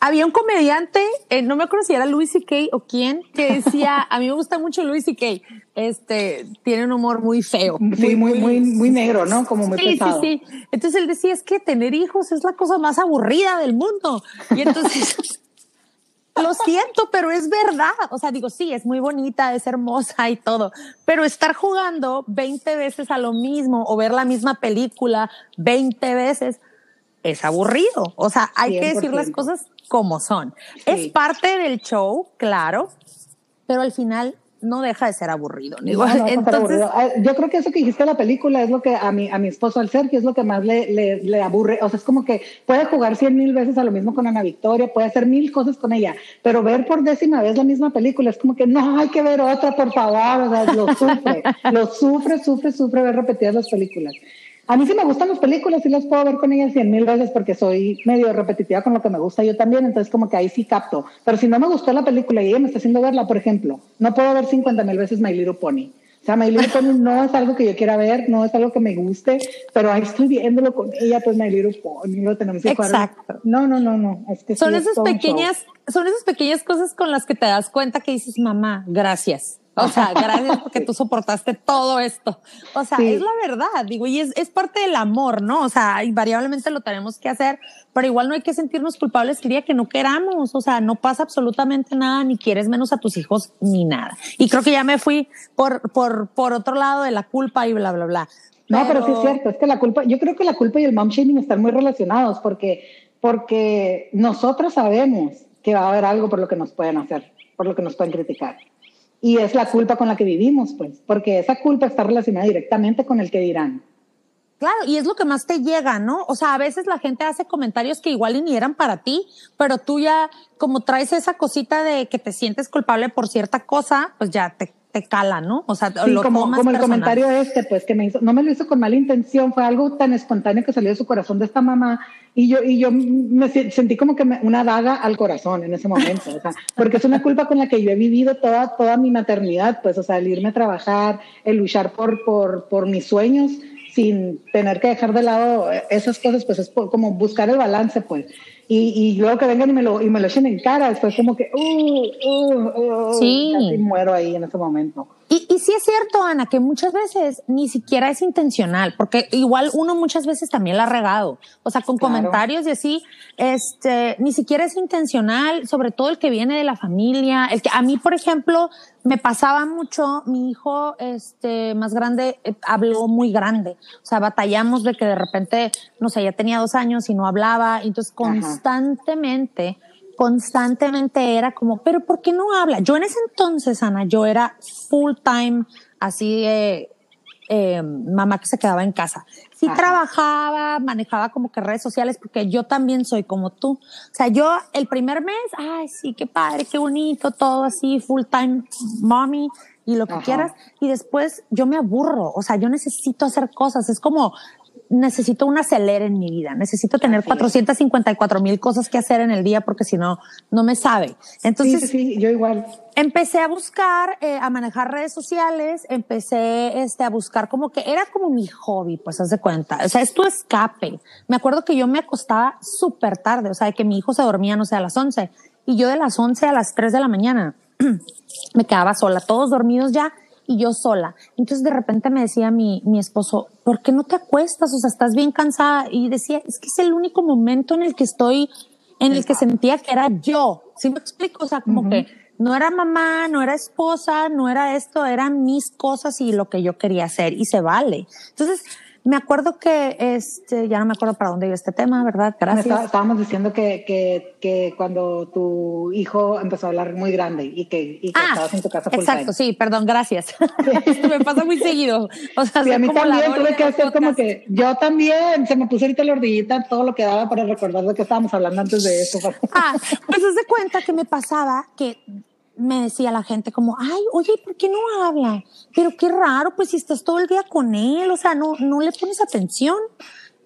Había un comediante, eh, no me acuerdo si era Louis C.K. o quién, que decía, a mí me gusta mucho Louis C.K. Este, tiene un humor muy feo. Sí, muy, muy, muy, negro, ¿no? Como muy sí, pesado. Sí, sí, Entonces él decía, es que tener hijos es la cosa más aburrida del mundo. Y entonces, lo siento, pero es verdad. O sea, digo, sí, es muy bonita, es hermosa y todo, pero estar jugando 20 veces a lo mismo o ver la misma película 20 veces, es aburrido. O sea, hay que decir las cosas como son. Es parte del show, claro, pero al final no deja de ser aburrido. Entonces, ah, Yo creo que eso que dijiste de la película es lo que a mi, a mi esposo, al Sergio, es lo que más le, le, le, aburre. O sea, es como que puede jugar cien mil veces a lo mismo con Ana Victoria, puede hacer mil cosas con ella, pero ver por décima vez la misma película es como que no, hay que ver otra, por favor. O sea, lo sufre, lo sufre, sufre, sufre ver repetidas las películas. A mí sí me gustan las películas, y las puedo ver con ellas cien mil veces porque soy medio repetitiva con lo que me gusta yo también, entonces como que ahí sí capto. Pero si no me gustó la película y ella me está haciendo verla, por ejemplo, no puedo ver 50 mil veces My Little Pony. O sea, My Little Pony no es algo que yo quiera ver, no es algo que me guste, pero ahí estoy viéndolo con ella, pues My Little Pony, lo tenemos que Exacto. No, no, no, no. Es que son esas pequeñas, son esas pequeñas cosas con las que te das cuenta que dices, mamá, gracias. O sea, gracias porque tú soportaste todo esto. O sea, es la verdad, digo, y es, es, parte del amor, ¿no? O sea, invariablemente lo tenemos que hacer, pero igual no hay que sentirnos culpables el día que no queramos. O sea, no pasa absolutamente nada, ni quieres menos a tus hijos, ni nada. Y creo que ya me fui por, por, por otro lado de la culpa y bla, bla, bla. No, pero sí es cierto, es que la culpa, yo creo que la culpa y el mom shaming están muy relacionados porque, porque nosotros sabemos que va a haber algo por lo que nos pueden hacer, por lo que nos pueden criticar. Y es la culpa con la que vivimos, pues, porque esa culpa está relacionada directamente con el que dirán. Claro, y es lo que más te llega, ¿no? O sea, a veces la gente hace comentarios que igual ni eran para ti, pero tú ya, como traes esa cosita de que te sientes culpable por cierta cosa, pues ya te, te cala, ¿no? O sea, lo como, como el comentario este, pues que me hizo, no me lo hizo con mala intención, fue algo tan espontáneo que salió de su corazón de esta mamá y yo, y yo me sentí como que una daga al corazón en ese momento, o sea, porque es una culpa con la que yo he vivido toda, toda mi maternidad, pues, o sea, el irme a trabajar, el luchar por, por, por mis sueños sin tener que dejar de lado esas cosas, pues es como buscar el balance, pues y, y, luego que vengan y me lo, y me lo echen en cara, después como que, uh, uh, uh, sí. casi muero ahí en ese momento. Y, y sí es cierto, Ana, que muchas veces ni siquiera es intencional, porque igual uno muchas veces también la ha regado. O sea, con comentarios y así, este, ni siquiera es intencional, sobre todo el que viene de la familia. El que a mí, por ejemplo, me pasaba mucho, mi hijo, este, más grande, eh, habló muy grande. O sea, batallamos de que de repente, no sé, ya tenía dos años y no hablaba. Entonces, constantemente, constantemente era como, pero ¿por qué no habla? Yo en ese entonces, Ana, yo era full time, así de eh, mamá que se quedaba en casa. Sí trabajaba, manejaba como que redes sociales, porque yo también soy como tú. O sea, yo el primer mes, ay, sí, qué padre, qué bonito, todo así, full time mommy y lo que quieras. Y después yo me aburro, o sea, yo necesito hacer cosas. Es como, necesito un acelere en mi vida, necesito tener 454 mil cosas que hacer en el día porque si no, no me sabe. Entonces, sí, yo igual. Empecé a buscar, eh, a manejar redes sociales, empecé este, a buscar como que era como mi hobby, pues haz de cuenta. O sea, es tu escape. Me acuerdo que yo me acostaba súper tarde, o sea, que mi hijo se dormía, no sé, a las 11 y yo de las 11 a las 3 de la mañana me quedaba sola, todos dormidos ya y yo sola. Entonces de repente me decía mi, mi esposo, ¿por qué no te acuestas? O sea, estás bien cansada. Y decía, es que es el único momento en el que estoy, en el que sentía que era yo. ¿Sí me explico? O sea, como que no era mamá, no era esposa, no era esto, eran mis cosas y lo que yo quería hacer y se vale. Entonces, me acuerdo que, este, ya no me acuerdo para dónde iba este tema, ¿verdad? Gracias. estábamos diciendo que, que, que, cuando tu hijo empezó a hablar muy grande y que, y que ah, estabas en tu casa Exacto, sí, perdón, gracias. Esto me pasa muy seguido. O sea, sí, a mí también tuve que hacer como que, yo también, se me puso ahorita la ordillita todo lo que daba para recordar de que estábamos hablando antes de eso. ah, pues se cuenta que me pasaba que me decía la gente como, ay, oye, ¿por qué no habla? Pero qué raro, pues si estás todo el día con él, o sea, no, no le pones atención.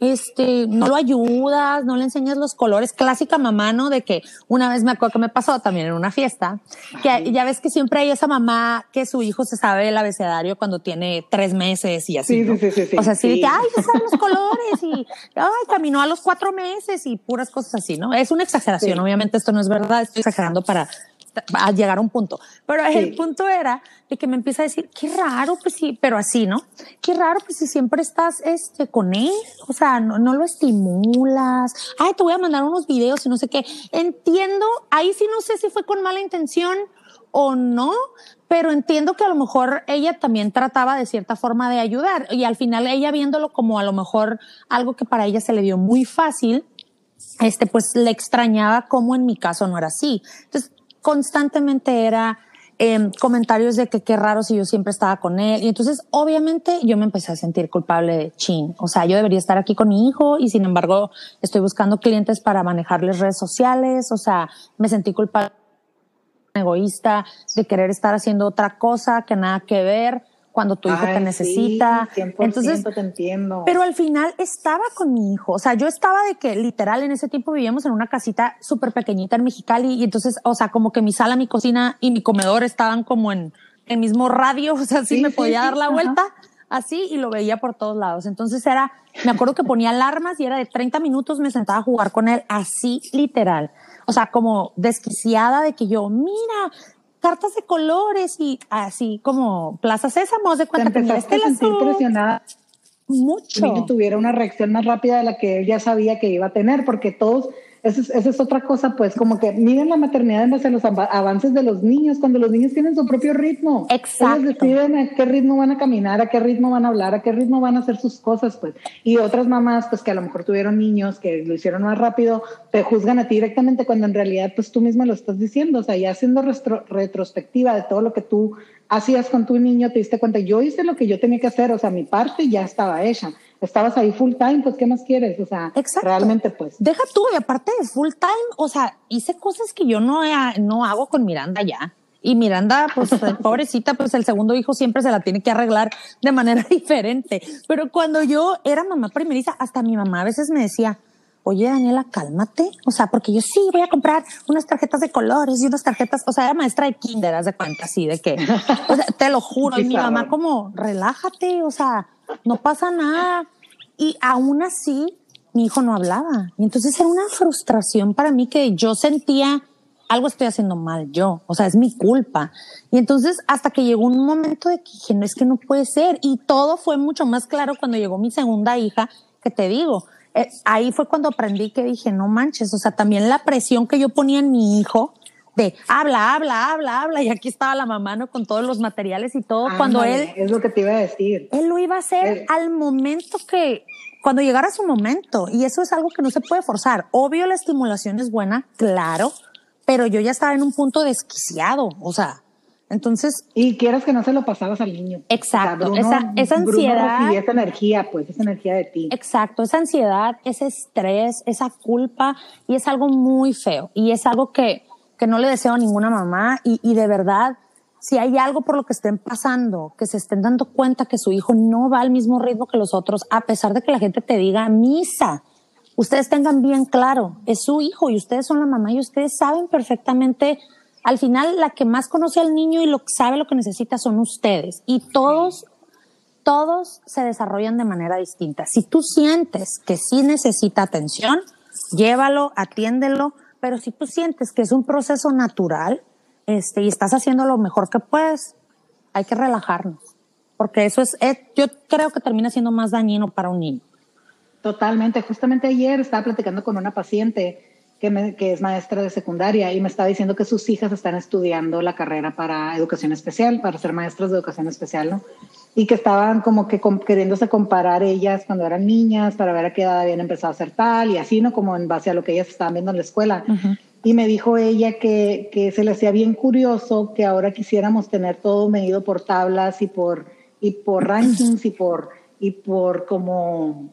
este, no lo ayudas, no le enseñas los colores. Clásica mamá, ¿no? De que una vez me acuerdo que me pasó también en una fiesta, que ya ves que siempre hay esa mamá que su hijo se sabe el abecedario cuando tiene tres meses y así. Sí, sí, sí, sí, O sea, sí, que, ay, se saben los colores y, ay, caminó a los cuatro meses y puras cosas así, ¿no? Es una exageración. Obviamente esto no es verdad, estoy exagerando para a llegar a un punto. Pero el punto era de que me empieza a decir, qué raro, pues sí, pero así, ¿no? Qué raro, pues si siempre estás este, con él, o sea, no, no lo estimulas. Ay, te voy a mandar unos videos y no sé qué. Entiendo, ahí sí no sé si fue con mala intención o no, pero entiendo que a lo mejor ella también trataba de cierta forma de ayudar y al final ella viéndolo como a lo mejor algo que para ella se le dio muy fácil, este, pues le extrañaba como en mi caso no era así. Entonces, constantemente era eh, comentarios de que qué raro si yo siempre estaba con él. Y entonces, obviamente, yo me empecé a sentir culpable de chin. O sea, yo debería estar aquí con mi hijo y sin embargo, estoy buscando clientes para manejarles redes sociales. O sea, me sentí culpable, egoísta, de querer estar haciendo otra cosa que nada que ver cuando tu hijo te necesita. Entonces, te entiendo. Pero al final estaba con mi hijo. O sea, yo estaba de que literal en ese tiempo vivíamos en una casita súper pequeñita en Mexicali y entonces, o sea, como que mi sala, mi cocina y mi comedor estaban como en el mismo radio. O sea, sí, me podía dar la vuelta así y lo veía por todos lados. Entonces era, me acuerdo que ponía alarmas y era de 30 minutos me sentaba a jugar con él así literal. O sea, como desquiciada de que yo, mira, cartas de colores y así como Plaza Sésamo, de cuenta que este sentir presionada mucho. Que tuviera una reacción más rápida de la que él ya sabía que iba a tener, porque todos esa es, otra cosa, pues, como que miden la maternidad en base a los avances de los niños, cuando los niños tienen su propio ritmo. Exacto. Ellos deciden a qué ritmo van a caminar, a qué ritmo van a hablar, a qué ritmo van a hacer sus cosas, pues. Y otras mamás, pues, que a lo mejor tuvieron niños que lo hicieron más rápido, te juzgan a ti directamente cuando en realidad, pues, tú misma lo estás diciendo. O sea, ya haciendo retrospectiva de todo lo que tú hacías con tu niño, te diste cuenta, yo hice lo que yo tenía que hacer, o sea, mi parte ya estaba hecha estabas ahí full time, pues ¿qué más quieres? O sea, realmente pues. Deja tú, y aparte de full time, o sea, hice cosas que yo no, no hago con Miranda ya. Y Miranda, pues pobrecita, pues el segundo hijo siempre se la tiene que arreglar de manera diferente. Pero cuando yo era mamá primeriza, hasta mi mamá a veces me decía, oye Daniela, cálmate. O sea, porque yo sí voy a comprar unas tarjetas de colores y unas tarjetas, o sea, era maestra de kinder, haz de cuenta, así, de que, o sea, te lo juro. y mi mamá como, relájate, o sea, no pasa nada. Y aún así, mi hijo no hablaba. Y entonces era una frustración para mí que yo sentía algo estoy haciendo mal yo, o sea, es mi culpa. Y entonces hasta que llegó un momento de que dije, no es que no puede ser. Y todo fue mucho más claro cuando llegó mi segunda hija, que te digo, eh, ahí fue cuando aprendí que dije, no manches, o sea, también la presión que yo ponía en mi hijo de habla, habla, habla, habla, y aquí estaba la mamá, ¿no? Con todos los materiales y todo, cuando él... Es lo que te iba a decir. Él lo iba a hacer al momento que, cuando llegara su momento, y eso es algo que no se puede forzar. Obvio la estimulación es buena, claro, pero yo ya estaba en un punto desquiciado, o sea, entonces... Y quieras que no se lo pasabas al niño. Exacto, esa, esa ansiedad... esa energía, pues, esa energía de ti. Exacto, esa ansiedad, ese estrés, esa culpa, y es algo muy feo, y es algo que, que no le deseo a ninguna mamá, y, y de verdad, si hay algo por lo que estén pasando, que se estén dando cuenta que su hijo no va al mismo ritmo que los otros, a pesar de que la gente te diga misa, ustedes tengan bien claro, es su hijo y ustedes son la mamá y ustedes saben perfectamente al final la que más conoce al niño y lo sabe lo que necesita son ustedes. Y todos, todos se desarrollan de manera distinta. Si tú sientes que sí necesita atención, llévalo, atiéndelo, pero si tú sientes que es un proceso natural, este, y estás haciendo lo mejor que puedes, hay que relajarnos. Porque eso es, eh, yo creo que termina siendo más dañino para un niño. Totalmente. Justamente ayer estaba platicando con una paciente que, es maestra de secundaria y me estaba diciendo que sus hijas están estudiando la carrera para educación especial, para ser maestras de educación especial, ¿no? Y que estaban como que queriéndose comparar ellas cuando eran niñas para ver a qué edad habían empezado a hacer tal y así, ¿no? Como en base a lo que ellas estaban viendo en la escuela. Y me dijo ella que, que se le hacía bien curioso que ahora quisiéramos tener todo medido por tablas y por, y por rankings y por, y por como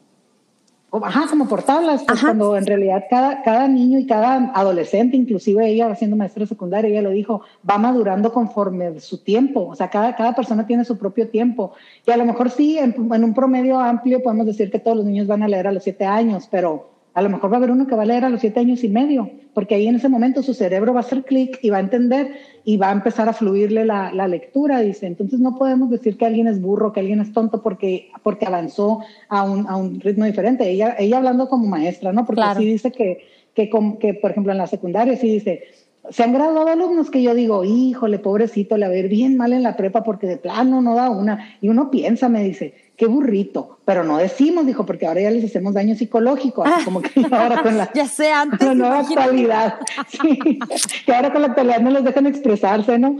Ajá, como por tablas, pues cuando en realidad cada, cada niño y cada adolescente, inclusive ella siendo maestra secundaria, ella lo dijo, va madurando conforme su tiempo, o sea, cada, cada persona tiene su propio tiempo. Y a lo mejor sí, en, en un promedio amplio podemos decir que todos los niños van a leer a los siete años, pero a lo mejor va a haber uno que va a leer a los siete años y medio, porque ahí en ese momento su cerebro va a hacer clic y va a entender y va a empezar a fluirle la, lectura, dice. Entonces no podemos decir que alguien es burro, que alguien es tonto porque, porque avanzó a un, a un ritmo diferente. Ella, ella hablando como maestra, ¿no? Porque sí dice que, que, que, por ejemplo, en la secundaria sí dice, se han graduado alumnos que yo digo, híjole, pobrecito, le va a ir bien mal en la prepa porque de plano no da una. Y uno piensa, me dice, qué burrito, pero no decimos, dijo, porque ahora ya les hacemos daño psicológico, así como que ahora con la, ya sé, antes, la nueva actualidad, sí, que ahora con la actualidad no les dejan expresarse, ¿no?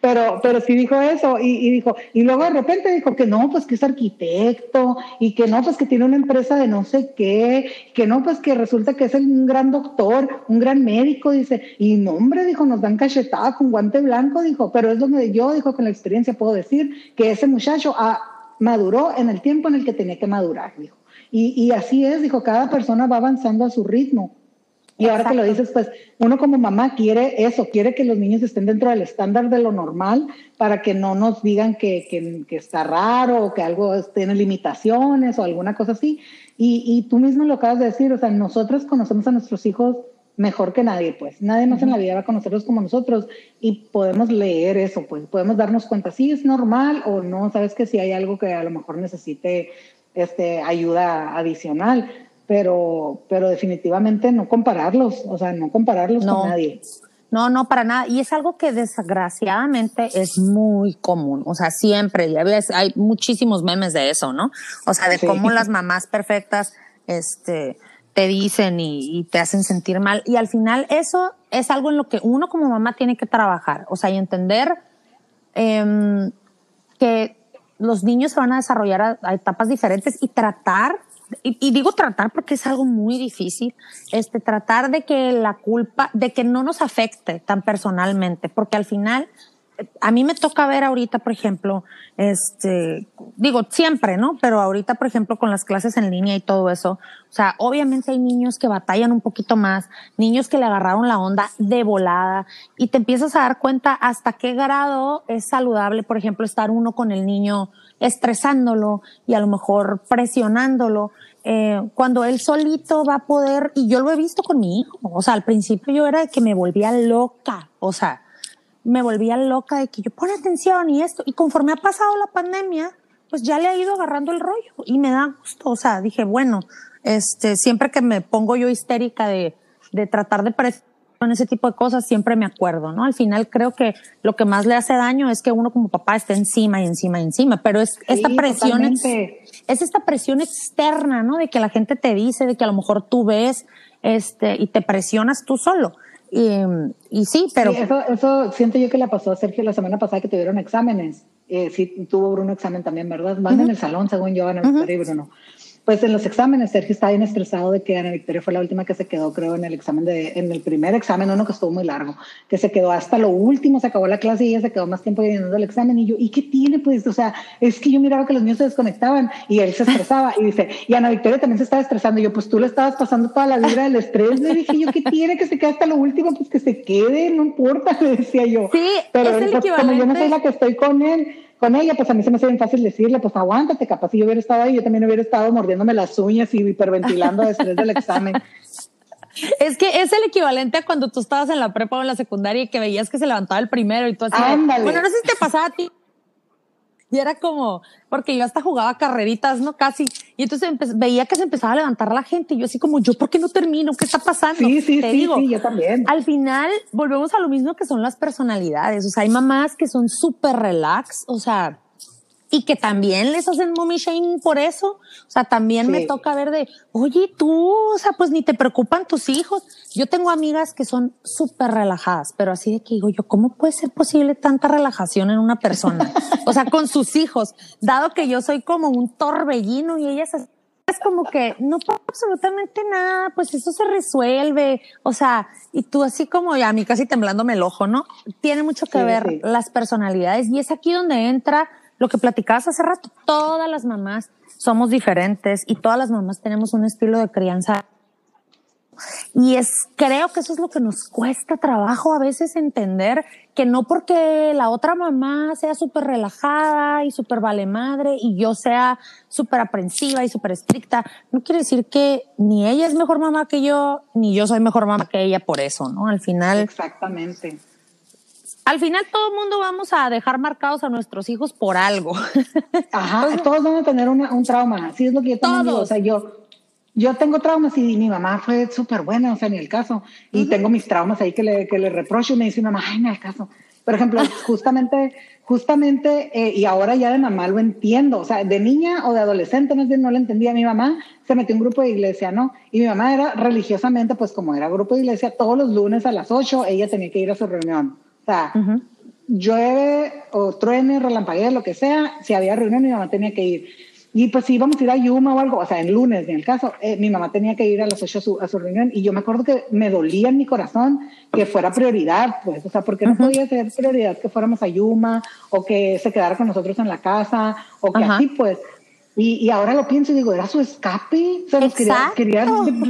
pero, pero sí dijo eso, y, dijo, y luego de repente dijo que no, pues que es arquitecto, y que no, pues que tiene una empresa de no sé qué, que no, pues que resulta que es un gran doctor, un gran médico, dice, y no, hombre, dijo, nos dan cachetada con guante blanco, dijo, pero es donde yo, dijo, con la experiencia puedo decir que ese muchacho ha maduró en el tiempo en el que tenía que madurar, dijo. Y, y así es, dijo, cada persona va avanzando a su ritmo. Y ahora que lo dices, pues uno como mamá quiere eso, quiere que los niños estén dentro del estándar de lo normal para que no nos digan que, que, que está raro o que algo tiene limitaciones o alguna cosa así. Y, y, tú mismo lo acabas de decir, o sea, nosotros conocemos a nuestros hijos mejor que nadie, pues. Nadie más en la vida va a conocerlos como nosotros y podemos leer eso, pues. Podemos darnos cuenta si es normal o no. Sabes que si hay algo que a lo mejor necesite este, ayuda adicional, pero, pero definitivamente no compararlos, o sea, no compararlos con nadie. No, no, para nada. Y es algo que desgraciadamente es muy común. O sea, siempre, ya ves, hay muchísimos memes de eso, ¿no? O sea, de cómo las mamás perfectas, este, te dicen y, te hacen sentir mal. Y al final eso es algo en lo que uno como mamá tiene que trabajar, o sea, y entender em, que los niños se van a desarrollar a, etapas diferentes y tratar, y, digo tratar porque es algo muy difícil, este, tratar de que la culpa, de que no nos afecte tan personalmente, porque al final a mí me toca ver ahorita, por ejemplo, este, digo, siempre, ¿no? Pero ahorita, por ejemplo, con las clases en línea y todo eso, o sea, obviamente hay niños que batallan un poquito más, niños que le agarraron la onda de volada y te empiezas a dar cuenta hasta qué grado es saludable, por ejemplo, estar uno con el niño estresándolo y a lo mejor presionándolo. Eh, cuando él solito va a poder, y yo lo he visto con mi hijo, o sea, al principio yo era que me volvía loca, o sea, me volvía loca de que yo pon atención y esto. Y conforme ha pasado la pandemia, pues ya le ha ido agarrando el rollo y me da gusto. O sea, dije, bueno, este, siempre que me pongo yo histérica de, de tratar de con ese tipo de cosas, siempre me acuerdo, ¿no? Al final creo que lo que más le hace daño es que uno como papá esté encima y encima y encima, pero es esta presión, es, es esta presión externa, ¿no? De que la gente te dice, de que a lo mejor tú ves, este, y te presionas tú solo. Y, y sí, pero... eso, eso siento yo que le pasó a Sergio la semana pasada que tuvieron exámenes. Eh, sí, tuvo Bruno examen también, ¿verdad? Van en el salón, según yo, van a uh y Bruno pues en los exámenes Sergio está bien estresado de que Ana Victoria fue la última que se quedó, creo, en el examen de, en el primer examen, uno que estuvo muy largo, que se quedó hasta lo último, se acabó la clase y ella se quedó más tiempo llenando el examen y yo, ¿y qué tiene? Pues, o sea, es que yo miraba que los niños se desconectaban y él se estresaba y dice, y Ana Victoria también se estaba estresando y yo, pues tú le estabas pasando toda la vida del estrés, le dije yo, ¿qué tiene? Que se quede hasta lo último, pues que se quede, no importa, le decía yo. Sí, pero es el como yo no soy la que estoy con él, con ella, pues a mí se me hace bien fácil decirle, pues aguántate, capaz si yo hubiera estado ahí, yo también hubiera estado mordiéndome las uñas y hiperventilando después del examen. Es que es el equivalente a cuando tú estabas en la prepa o en la secundaria y que veías que se levantaba el primero y tú así. Bueno, no sé si te pasaba a ti, y era como, porque yo hasta jugaba carreritas, ¿no? Casi. Y entonces veía que se empezaba a levantar la gente y yo así como, ¿yo por qué no termino? ¿Qué está pasando? Sí, sí, sí, sí, yo también. Al final volvemos a lo mismo que son las personalidades. O sea, hay mamás que son súper relax, o sea, y que también les hacen mommy shaming por eso. O sea, también me toca ver de, oye, tú, o sea, pues ni te preocupan tus hijos. Yo tengo amigas que son súper relajadas, pero así de que digo yo, ¿cómo puede ser posible tanta relajación en una persona? o sea, con sus hijos, dado que yo soy como un torbellino y ellas es como que no pasa absolutamente nada, pues eso se resuelve. O sea, y tú así como ya a mí casi temblándome el ojo, ¿no? Tiene mucho que ver las personalidades y es aquí donde entra lo que platicabas hace rato, todas las mamás somos diferentes y todas las mamás tenemos un estilo de crianza y es, creo que eso es lo que nos cuesta trabajo a veces entender que no porque la otra mamá sea súper relajada y súper vale madre y yo sea súper aprensiva y súper estricta, no quiere decir que ni ella es mejor mamá que yo, ni yo soy mejor mamá que ella por eso, ¿no? Al final. Exactamente. Al final todo el mundo vamos a dejar marcados a nuestros hijos por algo. Ajá, todos van a tener un trauma. Así es lo que yo también digo. O sea, yo, yo tengo traumas y mi mamá fue súper buena, o sea, ni el caso. Y tengo mis traumas ahí que le, que le reprocho y me dice mamá, ay, ni el caso. Por ejemplo, justamente, justamente, eh, y ahora ya de mamá lo entiendo, o sea, de niña o de adolescente, más bien no lo entendía. Mi mamá se metió en un grupo de iglesia, ¿no? Y mi mamá era religiosamente, pues como era grupo de iglesia, todos los lunes a las 8 ella tenía que ir a su reunión. O sea, llueve o truene, relampaguee, lo que sea, si había reunión mi mamá tenía que ir. Y pues si íbamos a ir a Yuma o algo, o sea, en lunes, en el caso, eh, mi mamá tenía que ir a las 8 a su, a su, reunión y yo me acuerdo que me dolía en mi corazón que fuera prioridad, pues, o sea, porque no podía ser prioridad que fuéramos a Yuma o que se quedara con nosotros en la casa o que así, pues. Y, y, ahora lo pienso y digo, era su escape, o sea, quería, quería,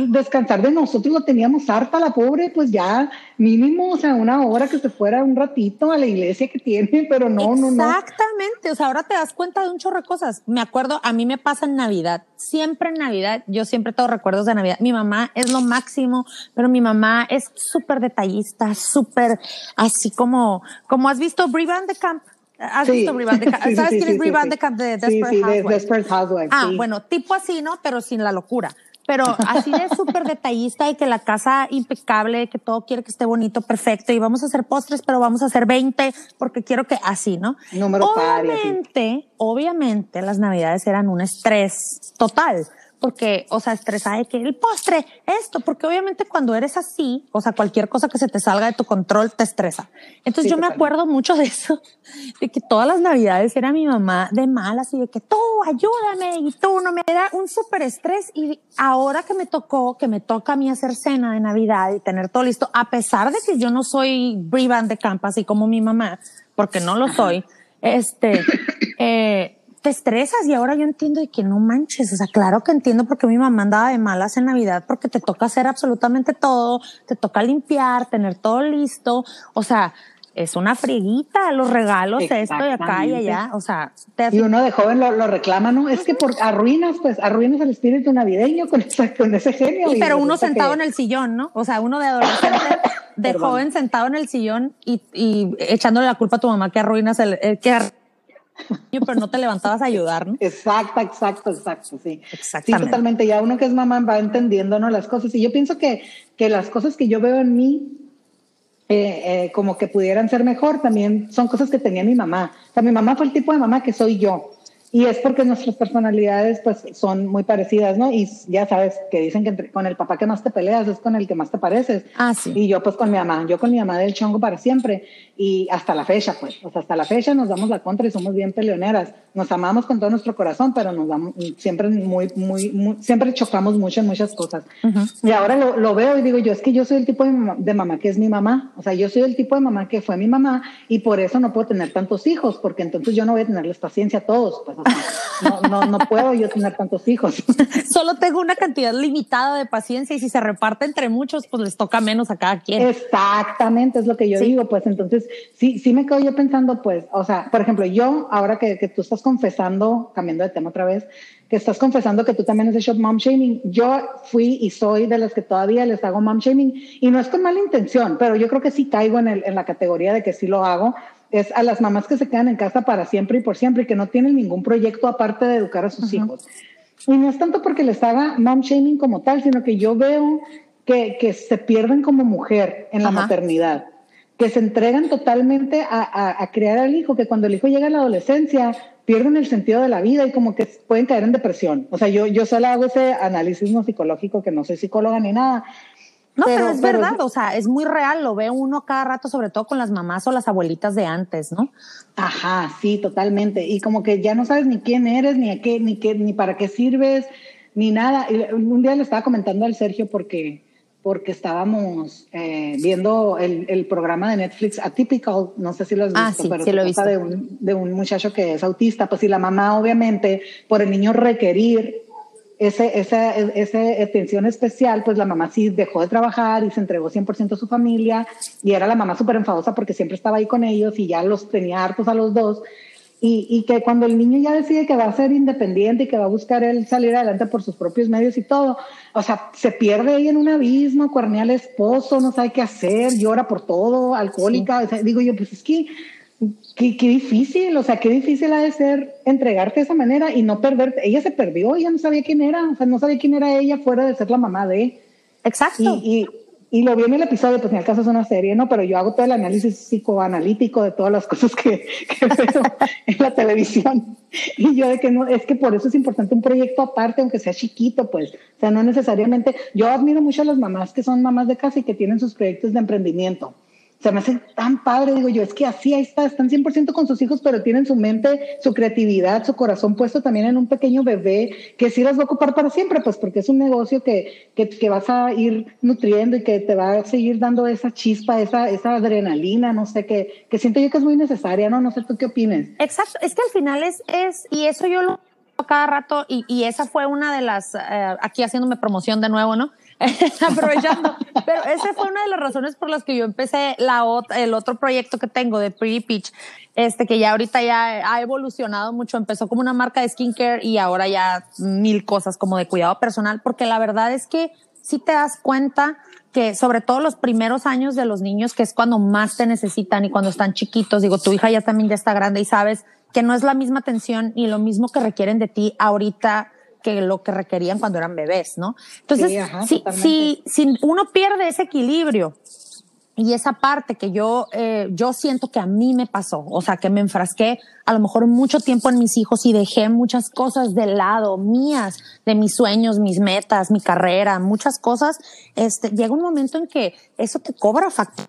descansar de nosotros, lo teníamos harta la pobre, pues ya mínimo, o sea, una hora que se fuera un ratito a la iglesia que tiene, pero no, no, no. Exactamente, o sea, ahora te das cuenta de un chorro de cosas. Me acuerdo, a mí me pasa en Navidad, siempre en Navidad, yo siempre tengo recuerdos de Navidad. Mi mamá es lo máximo, pero mi mamá es súper detallista, súper así como, como has visto Brie Van de Camp. ¿Has visto Camp? ¿Sabes quién es Rebound de Housewives? Desperate Housewives. Ah, bueno, tipo así, ¿no? Pero sin la locura. Pero así de súper detallista y que la casa impecable, que todo quiere que esté bonito, perfecto. Y vamos a hacer postres, pero vamos a hacer 20 porque quiero que así, ¿no? Número obviamente, obviamente las navidades eran un estrés total porque, o sea, estresada de que el postre, esto, porque obviamente cuando eres así, o sea, cualquier cosa que se te salga de tu control te estresa. Entonces yo me acuerdo mucho de eso, de que todas las navidades era mi mamá de malas y de que tú ayúdame y tú no me da un súper estrés y ahora que me tocó, que me toca a mí hacer cena de Navidad y tener todo listo, a pesar de que yo no soy Brie de así como mi mamá, porque no lo soy, este, eh, te estresas y ahora yo entiendo de que no manches, o sea, claro que entiendo porque mi mamá andaba de malas en Navidad porque te toca hacer absolutamente todo, te toca limpiar, tener todo listo, o sea, es una frieguita, los regalos, esto y acá y allá, o sea. y uno de joven lo, reclama, ¿no? Es que por arruinas, pues arruinas el espíritu navideño con, con ese genio. pero uno sentado en el sillón, ¿no? O sea, uno de adolescente, de joven sentado en el sillón y, y, echándole la culpa a tu mamá que arruinas el, el que pero no te levantabas a ayudar, ¿no? Exacto, exacto, exacto, sí. Exactamente. Sí, totalmente. Ya uno que es mamá va entendiendo, ¿no? Las cosas. Y yo pienso que, que las cosas que yo veo en mí, eh, eh, como que pudieran ser mejor, también son cosas que tenía mi mamá. O sea, mi mamá fue el tipo de mamá que soy yo. Y es porque nuestras personalidades pues son muy parecidas, ¿no? Y ya sabes que dicen que con el papá que más te peleas es con el que más te pareces. Ah, sí. Y yo pues con mi mamá, yo con mi mamá del chongo para siempre. Y hasta la fecha, pues, o sea, hasta la fecha nos damos la contra y somos bien peleoneras. Nos amamos con todo nuestro corazón, pero nos damos siempre muy, muy, siempre chocamos mucho en muchas cosas. Y ahora lo, lo, veo y digo yo, es que yo soy el tipo de mamá, de mamá que es mi mamá. O sea, yo soy el tipo de mamá que fue mi mamá y por eso no puedo tener tantos hijos, porque entonces yo no voy a tenerles paciencia a todos, pues no, no, no puedo yo tener tantos hijos. Solo tengo una cantidad limitada de paciencia y si se reparte entre muchos, pues les toca menos a cada quien. Exactamente, es lo que yo digo. Pues entonces, sí, sí me quedo yo pensando, pues, o sea, por ejemplo, yo, ahora que, que tú estás confesando, cambiando de tema otra vez, que estás confesando que tú también has hecho mom shaming. Yo fui y soy de las que todavía les hago mom shaming y no es con mala intención, pero yo creo que sí caigo en, el, en la categoría de que sí lo hago es a las mamás que se quedan en casa para siempre y por siempre y que no tienen ningún proyecto aparte de educar a sus hijos. Y no es tanto porque les haga mom shaming como tal, sino que yo veo que, que se pierden como mujer en la maternidad, que se entregan totalmente a, a, crear al hijo, que cuando el hijo llega a la adolescencia pierden el sentido de la vida y como que pueden caer en depresión. O sea, yo, yo solo hago ese análisis no psicológico, que no soy psicóloga ni nada, no, pero, es verdad, o sea, es muy real, lo ve uno cada rato, sobre todo con las mamás o las abuelitas de antes, ¿no? Ajá, sí, totalmente. Y como que ya no sabes ni quién eres, ni a qué, ni qué, ni para qué sirves, ni nada. un día le estaba comentando al Sergio porque porque estábamos eh, viendo el, el, programa de Netflix Atypical, no sé si lo has ah, visto, sí, pero sí lo he visto. De, un, de un muchacho que es autista, pues y la mamá obviamente por el niño requerir ese, esa, esa atención especial, pues la mamá sí dejó de trabajar y se entregó 100% a su familia y era la mamá súper enfadosa porque siempre estaba ahí con ellos y ya los tenía hartos a los dos. Y, y, que cuando el niño ya decide que va a ser independiente y que va a buscar él salir adelante por sus propios medios y todo, o sea, se pierde ahí en un abismo, cuernea al esposo, no sabe qué hacer, llora por todo, alcohólica. Sí. O sea, digo yo, pues es que Qué, qué, difícil, o sea, qué difícil ha de ser entregarte de esa manera y no perderte. Ella se perdió, ella no sabía quién era, o sea, no sabía quién era ella fuera de ser la mamá de. Exacto. Y, y, y lo vi en el episodio, pues en el caso es una serie, ¿no? Pero yo hago todo el análisis psicoanalítico de todas las cosas que, que veo en la televisión. Y yo de que no, es que por eso es importante un proyecto aparte, aunque sea chiquito, pues. O sea, no necesariamente. Yo admiro mucho a las mamás que son mamás de casa y que tienen sus proyectos de emprendimiento se me hace tan padre, digo yo, es que así ahí está, están 100% con sus hijos, pero tienen su mente, su creatividad, su corazón puesto también en un pequeño bebé que sí las va a ocupar para siempre, pues porque es un negocio que, que, que vas a ir nutriendo y que te va a seguir dando esa chispa, esa, esa adrenalina, no sé, que, que siento yo que es muy necesaria, ¿no? No sé tú qué opines. Exacto, es que al final es, es y eso yo lo cada rato, y, y esa fue una de las, eh, aquí haciéndome promoción de nuevo, ¿no? aprovechando. Pero esa fue una de las razones por las que yo empecé la el otro proyecto que tengo de Pretty Peach, este que ya ahorita ya ha evolucionado mucho. Empezó como una marca de skincare y ahora ya mil cosas como de cuidado personal, porque la verdad es que si te das cuenta que sobre todo los primeros años de los niños, que es cuando más te necesitan y cuando están chiquitos, digo, tu hija ya también ya está grande y sabes que no es la misma atención ni lo mismo que requieren de ti ahorita que lo que requerían cuando eran bebés, ¿no? Entonces, sí, ajá, si, si, si, uno pierde ese equilibrio y esa parte que yo, eh, yo siento que a mí me pasó, o sea, que me enfrasqué a lo mejor mucho tiempo en mis hijos y dejé muchas cosas de lado, mías, de mis sueños, mis metas, mi carrera, muchas cosas, este, llega un momento en que eso te cobra factura.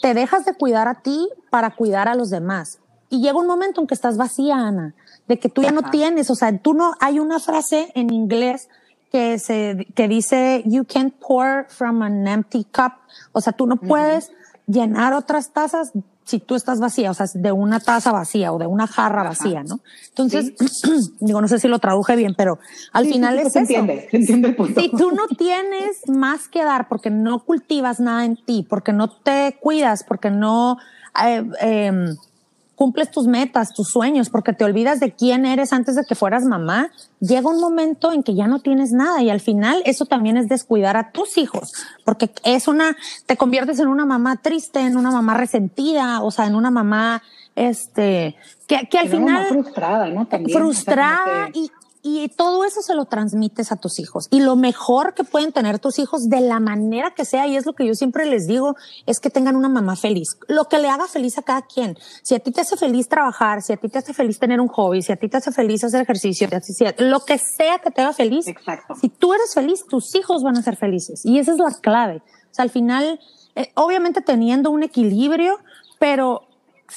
Te dejas de cuidar a ti para cuidar a los demás. Y llega un momento en que estás vacía, Ana de que tú ya no tienes, o sea, tú no, hay una frase en inglés que se, que dice, you can't pour from an empty cup, o sea, tú no puedes uh -huh. llenar otras tazas si tú estás vacía, o sea, de una taza vacía o de una jarra Ajá. vacía, ¿no? Entonces, sí. digo, no sé si lo traduje bien, pero al sí, final sí, es se eso. Entiende, se entiende el punto. Si tú no tienes más que dar porque no cultivas nada en ti, porque no te cuidas, porque no eh, eh, cumples tus metas, tus sueños, porque te olvidas de quién eres antes de que fueras mamá, llega un momento en que ya no tienes nada y al final eso también es descuidar a tus hijos, porque es una, te conviertes en una mamá triste, en una mamá resentida, o sea, en una mamá, este, que, que al final... frustrada, ¿no? También, frustrada o sea, que... y, y todo eso se lo transmites a tus hijos. Y lo mejor que pueden tener tus hijos de la manera que sea, y es lo que yo siempre les digo, es que tengan una mamá feliz. Lo que le haga feliz a cada quien. Si a ti te hace feliz trabajar, si a ti te hace feliz tener un hobby, si a ti te hace feliz hacer ejercicio, si, lo que sea que te haga feliz. Exacto. Si tú eres feliz, tus hijos van a ser felices. Y esa es la clave. O sea, al final, eh, obviamente teniendo un equilibrio, pero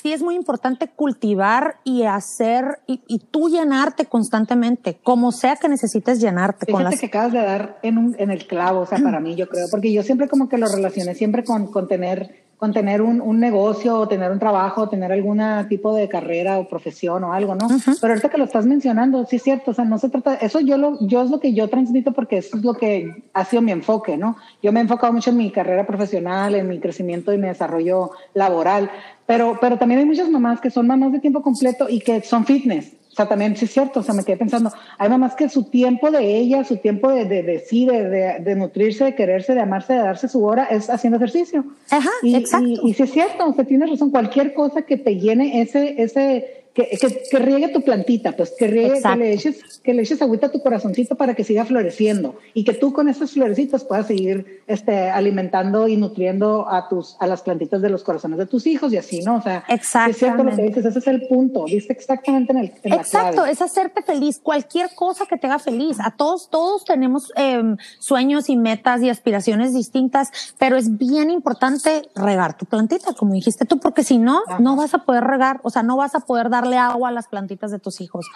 sí es muy importante cultivar y hacer y, y, tú llenarte constantemente, como sea que necesites llenarte. Fíjate con las... que acabas de dar en, un, en el clavo, o sea, para mí yo creo, porque yo siempre como que lo relacioné siempre con, con tener, con tener un, un, negocio o tener un trabajo o tener algún tipo de carrera o profesión o algo, ¿no? Uh -huh. Pero ahorita que lo estás mencionando, sí es cierto, o sea, no se trata, eso yo, lo, yo es lo que yo transmito porque eso es lo que ha sido mi enfoque, ¿no? Yo me he enfocado mucho en mi carrera profesional, en mi crecimiento y mi desarrollo laboral, pero, pero también hay muchas mamás que son mamás de tiempo completo y que son fitness. O sea, también sí es cierto, o sea, me quedé pensando, hay mamás que su tiempo de ella, su tiempo de, de, de sí, de, de, de, nutrirse, de quererse, de amarse, de darse su hora, es haciendo ejercicio. Ajá, y, exacto. Y, y sí es cierto, usted tiene razón, cualquier cosa que te llene ese, ese, que, que, que, riegue tu plantita, pues que, riegue, que, le eches, que le eches agüita a tu corazoncito para que siga floreciendo y que tú con esas florecitas puedas seguir este, alimentando y nutriendo a, tus, a las plantitas de los corazones de tus hijos y así, ¿no? O sea, es cierto lo que dices, ese es el punto, viste exactamente en, el, en Exacto, la clave. es hacerte feliz, cualquier cosa que te haga feliz. A todos, todos tenemos eh, sueños y metas y aspiraciones distintas, pero es bien importante regar tu plantita, como dijiste tú, porque si no, Ajá. no vas a poder regar, o sea, no vas a poder dar darle agua a las plantitas de tus hijos.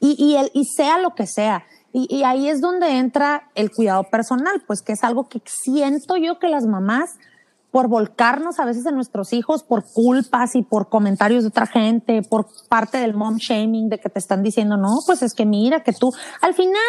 Y, el, y sea lo que sea. Y, y, ahí es donde entra el cuidado personal, pues que es algo que siento yo que las mamás, por volcarnos a veces en nuestros hijos, por culpas y por comentarios de otra gente, por parte del mom shaming, de que te están diciendo, no, pues es que mira, que tú, al final,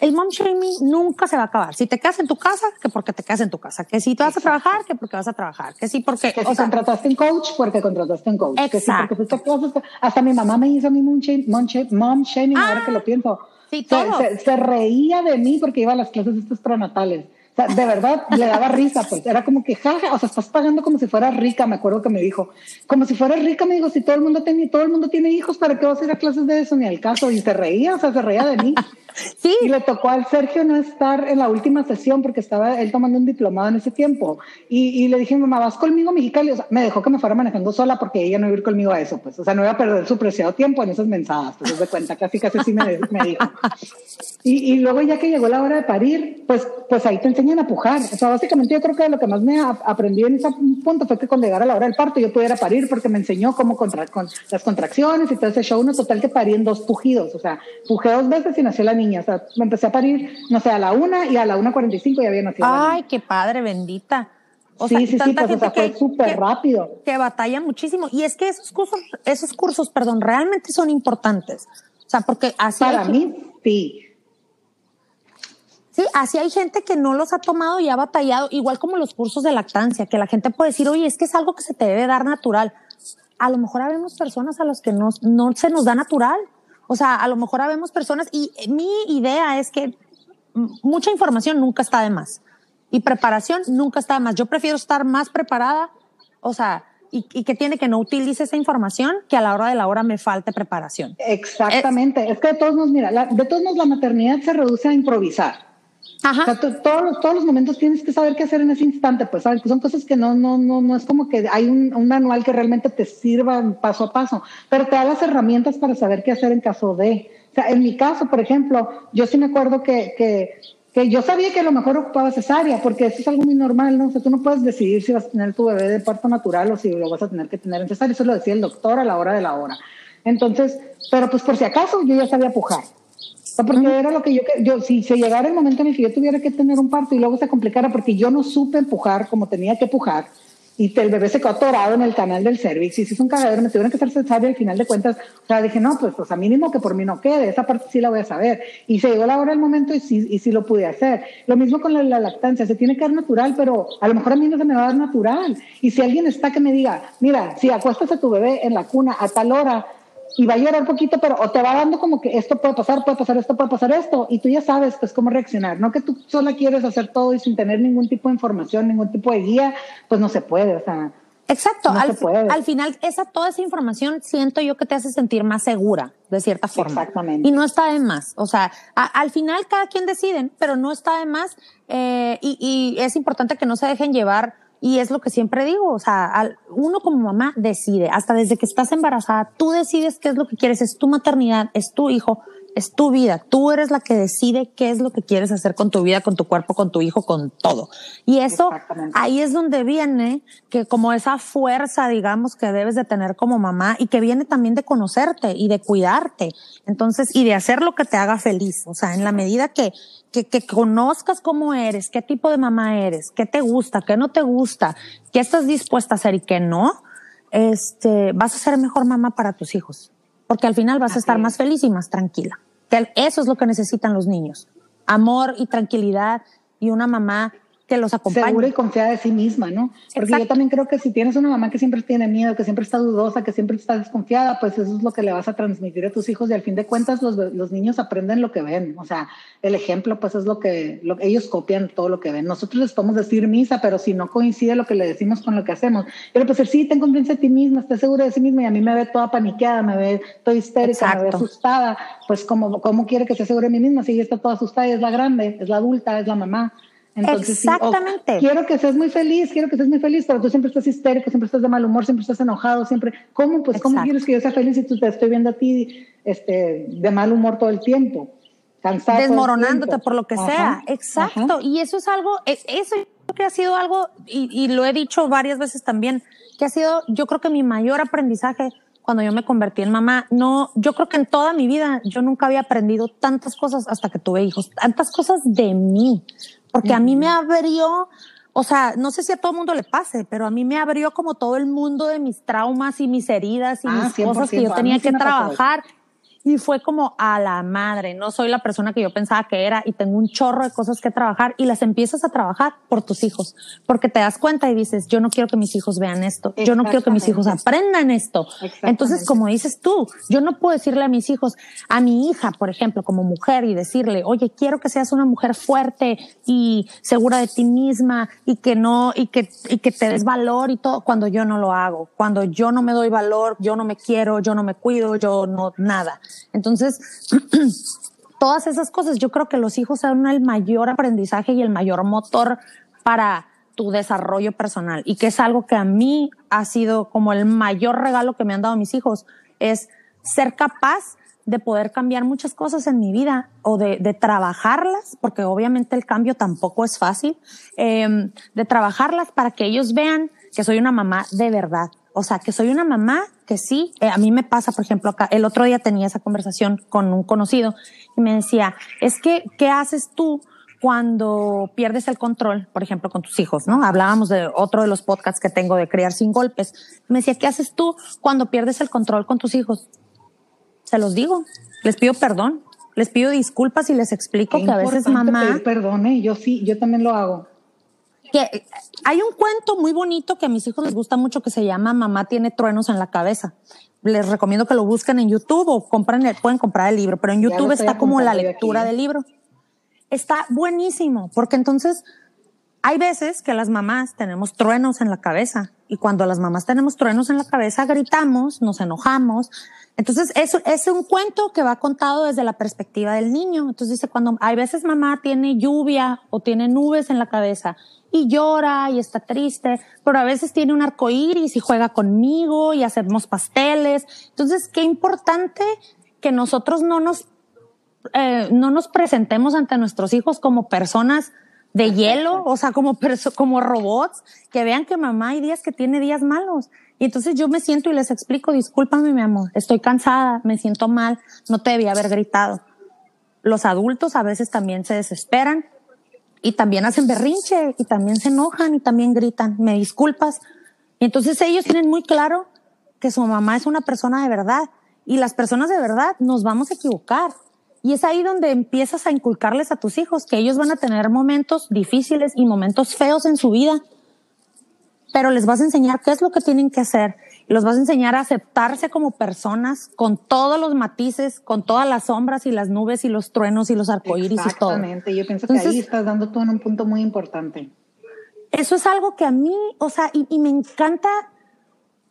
el mom shaming nunca se va a acabar. Si te quedas en tu casa, que porque te quedas en tu casa. Que si te vas a trabajar, que porque vas a trabajar. Que sí, porque. Que si contrataste un coach, porque contrataste un coach. Exacto. Que sí, porque hasta mi mamá me hizo a mí mom shaming, ahora que lo ah, pienso. Sí. Se, se, reía de mí porque iba a las clases estas pronatales. O sea, de verdad le daba risa, pues era como que jaja, o sea, estás pagando como si fueras rica, me acuerdo que me dijo, como si fueras rica, me dijo, si todo el mundo tiene, todo el mundo tiene hijos, ¿para qué vas a ir a clases de eso? Ni al caso, y se reía, o sea, se reía de mí. Sí. Y le tocó al Sergio no estar en la última sesión porque estaba él tomando un diplomado en ese tiempo. Y, y le dije, mamá, ¿vas conmigo Mexicali? O sea, me dejó que me fuera manejando sola porque ella no iba a ir conmigo a eso, pues. O sea, no iba a perder su preciado tiempo en esas mensadas, pues, de cuenta, casi, casi así me, me dijo. Y, y, luego ya que llegó la hora de parir, pues, pues ahí te enseñan a pujar. O sea, básicamente yo creo que lo que más me aprendí en ese punto fue que cuando llegara la hora del parto yo pudiera parir porque me enseñó cómo contra, con las contracciones y todo ese show. Uno total que parí en dos pujidos. O sea, pujé dos veces y nació la niña. O sea, me empecé a parir, no sé, a la una y a la una cuarenta y cinco ya había nacido. Ay, qué padre, bendita. O sí, sea, sí, sí, pues, o sea, fue súper rápido. Que batalla muchísimo. Y es que esos cursos, esos cursos, perdón, realmente son importantes. O sea, porque así. Para mí, sí. Sí, así hay gente que no los ha tomado y ha batallado, igual como los cursos de lactancia, que la gente puede decir, oye, es que es algo que se te debe dar natural. A lo mejor habemos personas a las que no, no se nos da natural. O sea, a lo mejor habemos personas y mi idea es que mucha información nunca está de más y preparación nunca está de más. Yo prefiero estar más preparada, o sea, y, que tiene que no utilice esa información que a la hora de la hora me falte preparación. Exactamente. Es, que de todos modos, mira, de todos modos la maternidad se reduce a improvisar. Ajá. Todos, los, todos los momentos tienes que saber qué hacer en ese instante, pues ¿sabes? son cosas que no, no, no, no es como que hay un, un, manual que realmente te sirva paso a paso, pero te da las herramientas para saber qué hacer en caso de. O sea, en mi caso, por ejemplo, yo sí me acuerdo que, que, que yo sabía que a lo mejor ocupaba cesárea, porque eso es algo muy normal, ¿no? O sea, tú no puedes decidir si vas a tener tu bebé de parto natural o si lo vas a tener que tener en cesárea, eso lo decía el doctor a la hora de la hora. Entonces, pero pues por si acaso yo ya sabía pujar. Porque era lo que yo, yo, si se llegara el momento en el que yo tuviera que tener un parto y luego se complicara porque yo no supe empujar como tenía que empujar y el bebé se quedó atorado en el canal del cervix y si es un cagadero me tuvieron que hacer cesárea al final de cuentas, o sea, dije, no, pues, o sea, mínimo que por mí no quede, esa parte sí la voy a saber. Y se llegó la hora del momento y sí, y sí lo pude hacer. Lo mismo con la, la, lactancia, se tiene que dar natural, pero a lo mejor a mí no se me va a dar natural. Y si alguien está que me diga, mira, si acuestas a tu bebé en la cuna a tal hora, y va a llorar poquito, pero o te va dando como que esto puede pasar, puede pasar esto, puede pasar esto, y tú ya sabes pues cómo reaccionar, no que tú sola quieres hacer todo y sin tener ningún tipo de información, ningún tipo de guía, pues no se puede, o sea. Exacto, no al, al, final esa toda esa información siento yo que te hace sentir más segura de cierta forma. Exactamente. Y no está de más, o sea, a, al final cada quien decide, pero no está de más eh, y, y es importante que no se dejen llevar y es lo que siempre digo, o sea, al, uno como mamá decide, hasta desde que estás embarazada, tú decides qué es lo que quieres, es tu maternidad, es tu hijo, es tu vida. Tú eres la que decide qué es lo que quieres hacer con tu vida, con tu cuerpo, con tu hijo, con todo. Y eso, ahí es donde viene que como esa fuerza, digamos, que debes de tener como mamá y que viene también de conocerte y de cuidarte. Entonces, y de hacer lo que te haga feliz. O sea, en la medida que, que, que conozcas cómo eres, qué tipo de mamá eres, qué te gusta, qué no te gusta, qué estás dispuesta a hacer y qué no, este, vas a ser mejor mamá para tus hijos porque al final vas a estar más feliz y más tranquila. Que eso es lo que necesitan los niños. Amor y tranquilidad y una mamá que los acompañe. Segura y confiada de sí misma, ¿no? Porque Exacto. yo también creo que si tienes una mamá que siempre tiene miedo, que siempre está dudosa, que siempre está desconfiada, pues eso es lo que le vas a transmitir a tus hijos y al fin de cuentas los, los niños aprenden lo que ven. O sea, el ejemplo pues es lo que, lo, ellos copian todo lo que ven. Nosotros les podemos decir misa, pero si no coincide lo que le decimos con lo que hacemos, yo le puedo decir, sí, ten confianza en ti misma, estés segura de sí misma y a mí me ve toda paniqueada, me ve toda histérica, Exacto. me ve asustada, pues ¿cómo, cómo quiere que esté segura de mí misma si ella está toda asustada y es la grande, es la adulta, es la mamá. Entonces, Exactamente. Sí, oh, quiero que seas muy feliz, quiero que seas muy feliz, pero tú siempre estás histérico, siempre estás de mal humor, siempre estás enojado, siempre. ¿Cómo? Pues, Exacto. ¿cómo quieres que yo sea feliz si tú te estoy viendo a ti este, de mal humor todo el tiempo? Cansado. Desmoronándote tiempo. por lo que Ajá. sea. Exacto. Ajá. Y eso es algo, eso yo creo que ha sido algo, y, y lo he dicho varias veces también, que ha sido, yo creo que mi mayor aprendizaje cuando yo me convertí en mamá. No, yo creo que en toda mi vida yo nunca había aprendido tantas cosas hasta que tuve hijos, tantas cosas de mí, porque a mí me abrió, o sea, no sé si a todo el mundo le pase, pero a mí me abrió como todo el mundo de mis traumas y mis heridas y ah, mis cosas que yo tenía que trabajar y fue como a la madre, no soy la persona que yo pensaba que era y tengo un chorro de cosas que trabajar y las empiezas a trabajar por tus hijos, porque te das cuenta y dices, yo no quiero que mis hijos vean esto, yo no quiero que mis hijos aprendan esto. Entonces, como dices tú, yo no puedo decirle a mis hijos, a mi hija, por ejemplo, como mujer y decirle, oye, quiero que seas una mujer fuerte y segura de ti misma y que no, y que, y que te des valor y todo, cuando yo no lo hago, cuando yo no me doy valor, yo no me quiero, yo no me cuido, yo no, nada. Entonces, todas esas cosas, yo creo que los hijos son el mayor aprendizaje y el mayor motor para tu desarrollo personal y que es algo que a mí ha sido como el mayor regalo que me han dado mis hijos, es ser capaz de poder cambiar muchas cosas en mi vida o de, trabajarlas, porque obviamente el cambio tampoco es fácil, em, de trabajarlas para que ellos vean que soy una mamá de verdad, o sea, que soy una mamá que sí, eh, a mí me pasa, por ejemplo, acá, el otro día tenía esa conversación con un conocido y me decía, es que, ¿qué haces tú cuando pierdes el control, por ejemplo, con tus hijos, ¿no? Hablábamos de otro de los podcasts que tengo de criar sin golpes. Me decía, ¿qué haces tú cuando pierdes el control con tus hijos? Se los digo, les pido perdón, les pido disculpas y les explico que a veces mamá... Perdón, ¿eh? yo sí, yo también lo hago que hay un cuento muy bonito que a mis hijos les gusta mucho que se llama Mamá tiene truenos en la cabeza. Les recomiendo que lo busquen en YouTube o compren pueden comprar el libro, pero en YouTube está como la lectura ¿eh? del libro. Está buenísimo, porque entonces hay veces que las mamás tenemos truenos en la cabeza y cuando las mamás tenemos truenos en la cabeza gritamos, nos enojamos. Entonces eso es un cuento que va contado desde la perspectiva del niño. Entonces dice cuando hay veces mamá tiene lluvia o tiene nubes en la cabeza y llora y está triste, pero a veces tiene un arco iris y juega conmigo y hacemos pasteles. Entonces, qué importante que nosotros no nos, eh, no nos presentemos ante nuestros hijos como personas de hielo, o sea, como, como robots, que vean que mamá hay días que tiene días malos. Y entonces yo me siento y les explico, discúlpame mi amor, estoy cansada, me siento mal, no te debía haber gritado. Los adultos a veces también se desesperan y también hacen berrinche y también se enojan y también gritan, me disculpas. Y entonces ellos tienen muy claro que su mamá es una persona de verdad y las personas de verdad nos vamos a equivocar. Y es ahí donde empiezas a inculcarles a tus hijos que ellos van a tener momentos difíciles y momentos feos en su vida, pero les vas a enseñar qué es lo que tienen que hacer los vas a enseñar a aceptarse como personas con todos los matices, con todas las sombras y las nubes y los truenos y los arcoíris y todo. Exactamente, yo pienso que ahí estás dando tú en un punto muy importante. Eso es algo que a mí, o sea, y, y me encanta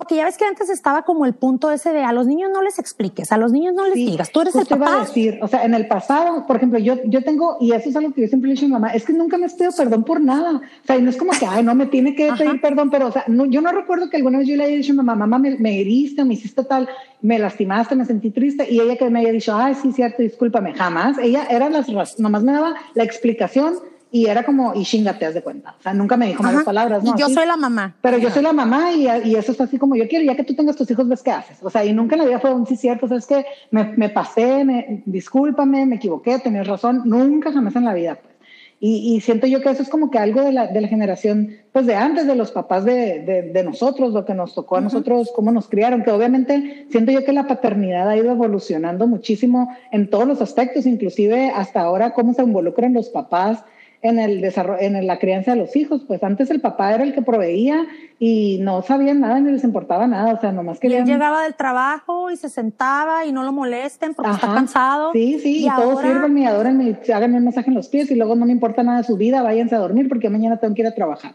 porque ya ves que antes estaba como el punto ese de a los niños no les expliques, a los niños no les digas, tú eres el papá. Iba a decir, o sea, en el pasado, por ejemplo, yo, yo tengo, y eso es algo que yo siempre le he dicho a mi mamá, es que nunca me pido perdón por nada. O sea, y no es como que, ay, no me tiene que pedir perdón, pero, o sea, no, yo no recuerdo que alguna vez yo le haya dicho a mi mamá, mamá, me, me heriste, me hiciste tal, me lastimaste, me sentí triste, y ella que me haya dicho, ay, sí, cierto, discúlpame, jamás. Ella era las, nomás me daba la explicación y era como, y chinga, te de cuenta. O sea, nunca me dijo malas palabras, ¿no? Y yo soy la mamá. Pero yo soy la mamá y, y, eso es así como yo quiero, ya que tú tengas tus hijos, ves qué haces. O sea, y nunca en la vida fue un sí cierto, o es que me, me pasé, me, discúlpame, me equivoqué, tenías razón, nunca jamás en la vida, pues. Y, y, siento yo que eso es como que algo de la, de la generación, pues de antes, de los papás de, de, de nosotros, lo que nos tocó a nosotros, cómo nos criaron, que obviamente siento yo que la paternidad ha ido evolucionando muchísimo en todos los aspectos, inclusive hasta ahora cómo se involucran los papás en el desarrollo, en la crianza de los hijos. Pues antes el papá era el que proveía y no sabían nada ni les importaba nada, o sea, nomás. Y él llegaba del trabajo y se sentaba y no lo molesten porque está cansado. Sí, sí, y, todos sirven y adoren háganme un masaje en los pies y luego no me importa nada de su vida, váyanse a dormir porque mañana tengo que ir a trabajar.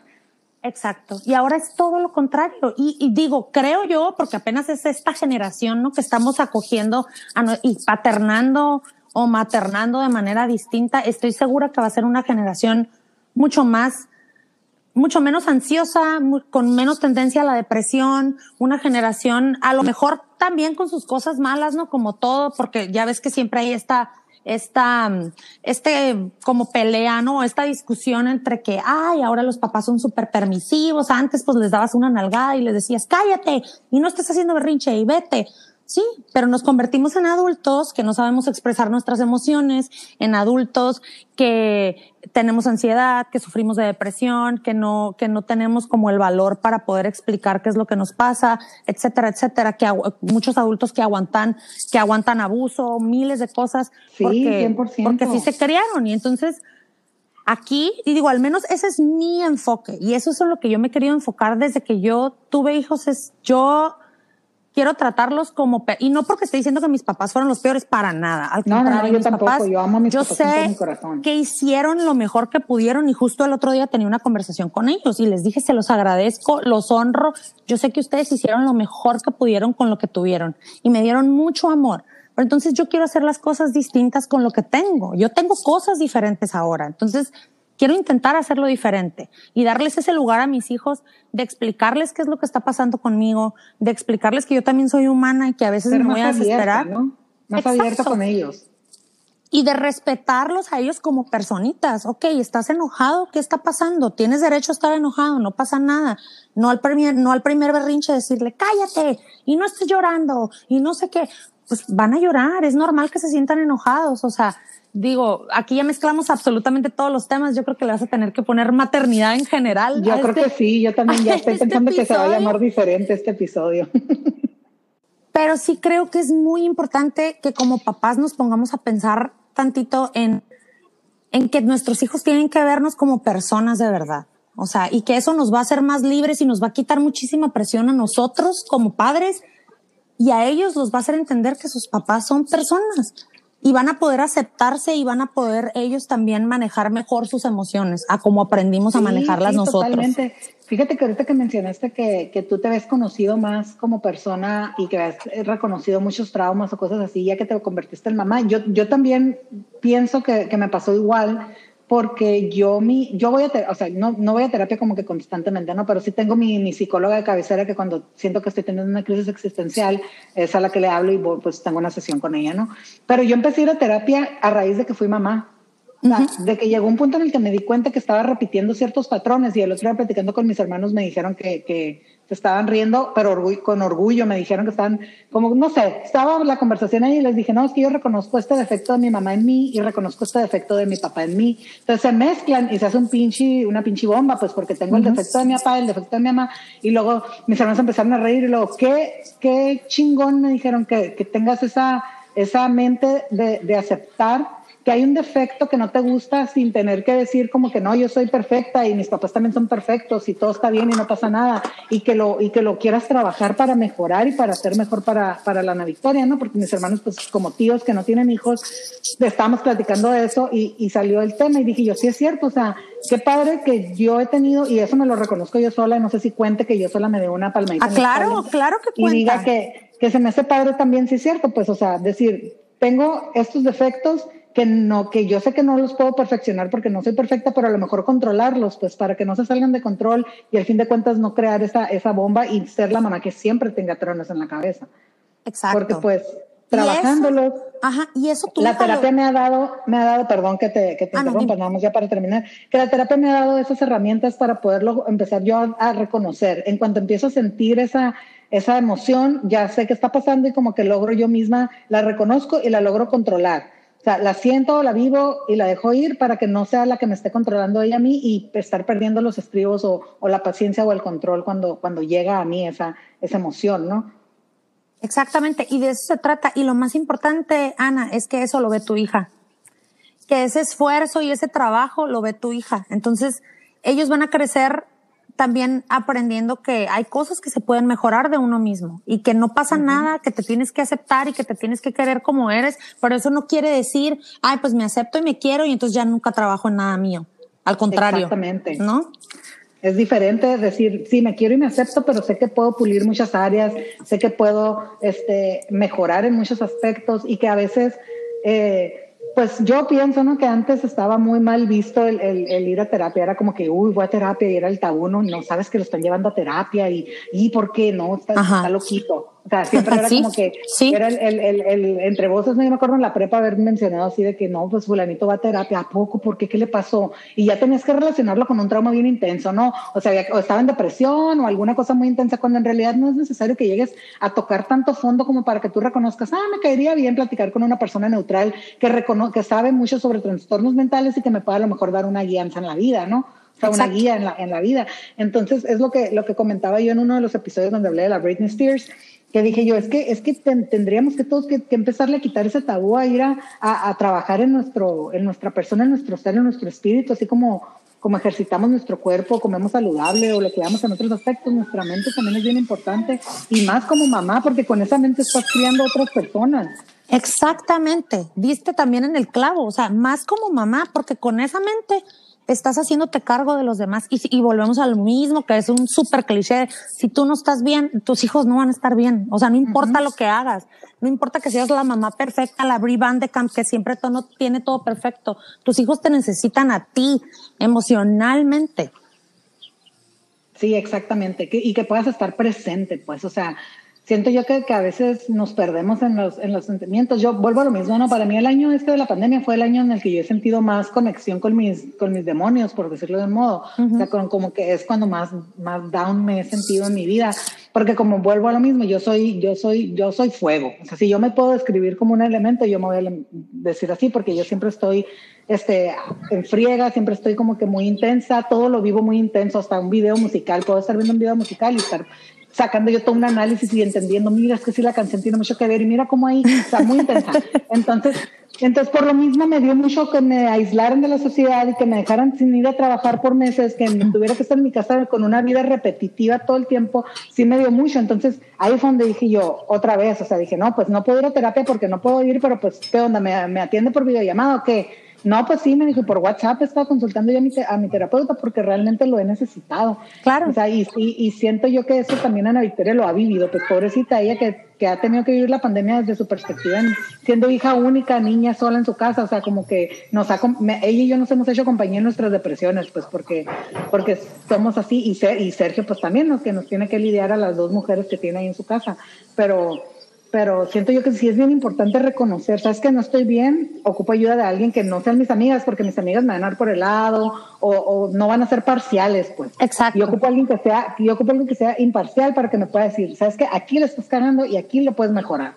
Exacto. Y ahora es todo lo contrario. Y, y, digo, creo yo, porque apenas es esta generación, ¿no? Que estamos acogiendo y paternando o maternando de manera distinta, estoy segura que va a ser una generación mucho más, mucho menos ansiosa, con menos tendencia a la depresión, una generación a lo mejor también con sus cosas malas, ¿no? Como todo, porque ya ves que siempre hay esta esta, este como pelea, ¿no? Esta discusión entre que, ay, ahora los papás son súper permisivos, antes pues les dabas una nalgada y les decías, cállate y no estés haciendo berrinche y vete. Sí, pero nos convertimos en adultos que no sabemos expresar nuestras emociones, en adultos que tenemos ansiedad, que sufrimos de depresión, que no, que no tenemos como el valor para poder explicar qué es lo que nos pasa, etcétera, etcétera, que muchos adultos que aguantan, que aguantan abuso, miles de cosas, sí, porque, porque sí se criaron. Y entonces, aquí, y digo, al menos ese es mi enfoque, y eso es en lo que yo me he querido enfocar desde que yo tuve hijos, es yo, quiero tratarlos como y no porque esté diciendo que mis papás fueron los peores para nada al no, contrario no, yo tampoco papás, yo amo a mis yo papás sé con mi corazón. que hicieron lo mejor que pudieron y justo el otro día tenía una conversación con ellos y les dije se los agradezco los honro yo sé que ustedes hicieron lo mejor que pudieron con lo que tuvieron y me dieron mucho amor pero entonces yo quiero hacer las cosas distintas con lo que tengo yo tengo cosas diferentes ahora entonces quiero intentar hacerlo diferente y darles ese lugar a mis hijos de explicarles qué es lo que está pasando conmigo, de explicarles que yo también soy humana y que a veces me voy a abierta, desesperar. ¿no? Más Exacto. abierta con ellos. Y de respetarlos a ellos como personitas. Ok, estás enojado, ¿qué está pasando? Tienes derecho a estar enojado, no pasa nada. No al primer, no al primer berrinche decirle, cállate, y no estés llorando, y no sé qué. Pues van a llorar, es normal que se sientan enojados, o sea, digo, aquí ya mezclamos absolutamente todos los temas. Yo creo que le vas a tener que poner maternidad en general. Yo creo este- que sí, yo también ya estoy este pensando que se va a llamar diferente este episodio. Pero sí creo que es muy importante que como papás nos pongamos a pensar tantito en, en que nuestros hijos tienen que vernos como personas de verdad. O sea, y que eso nos va a hacer más libres y nos va a quitar muchísima presión a nosotros como padres y a ellos los va a hacer entender que sus papás son personas y van a poder aceptarse y van a poder ellos también manejar mejor sus emociones, a como aprendimos a manejarlas sí, nosotros. Totalmente. Fíjate que ahorita que mencionaste que, que tú te ves conocido más como persona y que has reconocido muchos traumas o cosas así, ya que te convertiste en mamá, yo, yo también pienso que, que me pasó igual porque yo mi yo voy a ter- o sea no, no voy a terapia como que constantemente no pero sí tengo mi, mi psicóloga de cabecera que cuando siento que estoy teniendo una crisis existencial es a la que le hablo y voy, pues tengo una sesión con ella no pero yo empecé a ir a terapia a raíz de que fui mamá. O sea, de que llegó un punto en el que me di cuenta que estaba repitiendo ciertos patrones y el otro día platicando con mis hermanos me dijeron que, que estaban riendo, pero con orgullo me dijeron que estaban como, no sé, estaba la conversación ahí y les dije, no, es que yo reconozco este defecto de mi mamá en mí y reconozco este defecto de mi papá en mí. Entonces se mezclan y se hace un pinche, una pinche bomba, pues porque tengo el defecto de mi papá, el defecto de mi mamá y luego mis hermanos empezaron a reír y luego, qué, qué chingón me dijeron que, que tengas esa, esa mente de, de aceptar que hay un defecto que no te gusta sin tener que decir como que no, yo soy perfecta y mis papás también son perfectos y todo está bien y no pasa nada y que lo, y que lo quieras trabajar para mejorar y para ser mejor para, para la Ana Victoria, ¿no? Porque mis hermanos, pues como tíos que no tienen hijos, estábamos platicando de eso y, y salió el tema y dije yo, sí es cierto, o sea, qué padre que yo he tenido, y eso me lo reconozco yo sola, no sé si cuente que yo sola me dé una palmadita. Ah, claro, claro que y cuenta. diga que, que se me hace padre también, sí es cierto, pues, o sea, decir, tengo estos defectos que no, que yo sé que no los puedo perfeccionar porque no soy perfecta, pero a lo mejor controlarlos, pues, para que no se salgan de control y al fin de cuentas no crear esa, esa bomba y ser la mamá que siempre tenga tronos en la cabeza. Exacto. Porque, pues, trabajándolos, Ajá, y eso tú la terapia me ha dado, me ha dado, perdón que te, que te Ah, no, interrumpa, dime. nada más ya para terminar, que la terapia me ha dado esas herramientas para poderlo empezar yo a, a reconocer. En cuanto empiezo a sentir esa, esa emoción, ya sé qué está pasando y como que logro yo misma, la reconozco y la logro controlar. La siento, la vivo y la dejo ir para que no sea la que me esté controlando ella a mí y estar perdiendo los estribos o, o la paciencia o el control cuando, cuando llega a mí esa, esa emoción, ¿no? Exactamente, y de eso se trata. Y lo más importante, Ana, es que eso lo ve tu hija. Que ese esfuerzo y ese trabajo lo ve tu hija. Entonces, ellos van a crecer también aprendiendo que hay cosas que se pueden mejorar de uno mismo y que no pasa nada, que te tienes que aceptar y que te tienes que querer como eres, pero eso no quiere decir, ay, pues me acepto y me quiero y entonces ya nunca trabajo en nada mío. Al contrario. Exactamente. ¿No? Es diferente decir, sí, me quiero y me acepto, pero sé que puedo pulir muchas áreas, sé que puedo este, mejorar en muchos aspectos y que a veces, eh, pues yo pienso ¿no? que antes estaba muy mal visto el, el- el ir a terapia, era como que, uy, voy a terapia y era el tabú, no, no sabes que lo están llevando a terapia y, y ¿por qué no? Está, está loquito. O sea, siempre era como que era el, el, el, entre voces, no yo me acuerdo en la prepa haber mencionado así de que no, pues fulanito va a terapia, ¿a poco? ¿Por qué? ¿Qué le pasó? Y ya tenías que relacionarlo con un trauma bien intenso, ¿no? O sea, o estaba en depresión o alguna cosa muy intensa, cuando en realidad no es necesario que llegues a tocar tanto fondo como para que tú reconozcas, ah, me caería bien platicar con una persona neutral que, que sabe mucho sobre trastornos mentales y que me pueda a lo mejor dar una guianza en la vida, ¿no? O sea, una guía en la, en la vida. Entonces, es lo que, lo que comentaba yo en uno de los episodios donde hablé de la Britney Spears, que dije yo, es que, es que tendríamos que todos que, empezarle a quitar ese tabú, a ir a, a, trabajar en, nuestro, en nuestra persona, en nuestro ser, en nuestro espíritu, así como, como ejercitamos nuestro cuerpo, comemos saludable o lo cuidamos en otros aspectos, nuestra mente también es bien importante, y más como mamá, porque con esa mente estás criando a otras personas. Exactamente, viste también en el clavo, o sea, más como mamá, porque con esa mente estás haciéndote cargo de los demás y, y volvemos a lo mismo, que es un súper cliché. Si tú no estás bien, tus hijos no van a estar bien. O sea, no importa lo que hagas, no importa que seas la mamá perfecta, la Brie Van de Camp, que siempre todo, tiene todo perfecto. Tus hijos te necesitan a ti emocionalmente. Sí, exactamente. y que puedas estar presente, pues, o sea, siento yo que, que, a veces nos perdemos en los, en los sentimientos. Yo vuelvo a lo mismo, ¿no? Para mí el año este de la pandemia fue el año en el que yo he sentido más conexión con mis, con mis demonios, por decirlo de un modo. O sea, con, como que es cuando más, más down me he sentido en mi vida. Porque como vuelvo a lo mismo, yo soy, yo soy, yo soy fuego. O sea, si yo me puedo describir como un elemento, yo me voy a decir así, porque yo siempre estoy este, en friega, siempre estoy como que muy intensa, todo lo vivo muy intenso, hasta un video musical, puedo estar viendo un video musical y estar sacando yo todo un análisis y entendiendo, mira, es que sí, la canción tiene mucho que ver y mira cómo ahí está muy intensa. Entonces, entonces por lo mismo me dio mucho que me aislaran de la sociedad y que me dejaran sin ir a trabajar por meses, que tuviera que estar en mi casa con una vida repetitiva todo el tiempo, sí me dio mucho. Entonces ahí fue donde dije yo, otra vez, o sea, dije, no, pues no puedo ir a terapia porque no puedo ir, pero pues, ¿qué onda? ¿Me, me atiende por videollamada o qué? No, pues sí, me dijo, por WhatsApp estaba consultando yo a mi, a mi terapeuta porque realmente lo he necesitado. Claro. O sea, y, y, siento yo que eso también Ana Victoria lo ha vivido, pues pobrecita ella que, que ha tenido que vivir la pandemia desde su perspectiva, siendo hija única, niña sola en su casa, o sea, como que nos ha, ella y yo nos hemos hecho compañía en nuestras depresiones, pues porque, porque somos así, y, y Sergio pues también, ¿no? que nos tiene que lidiar a las dos mujeres que tiene ahí en su casa, pero pero siento yo que sí es bien importante reconocer, sabes que no estoy bien, ocupo ayuda de alguien que no sean mis amigas, porque mis amigas me van a dar por el lado o, no van a ser parciales, pues. Exacto. Yo ocupo alguien que sea, yo ocupo alguien que sea imparcial para que me pueda decir, sabes que aquí le estás ganando y aquí lo puedes mejorar.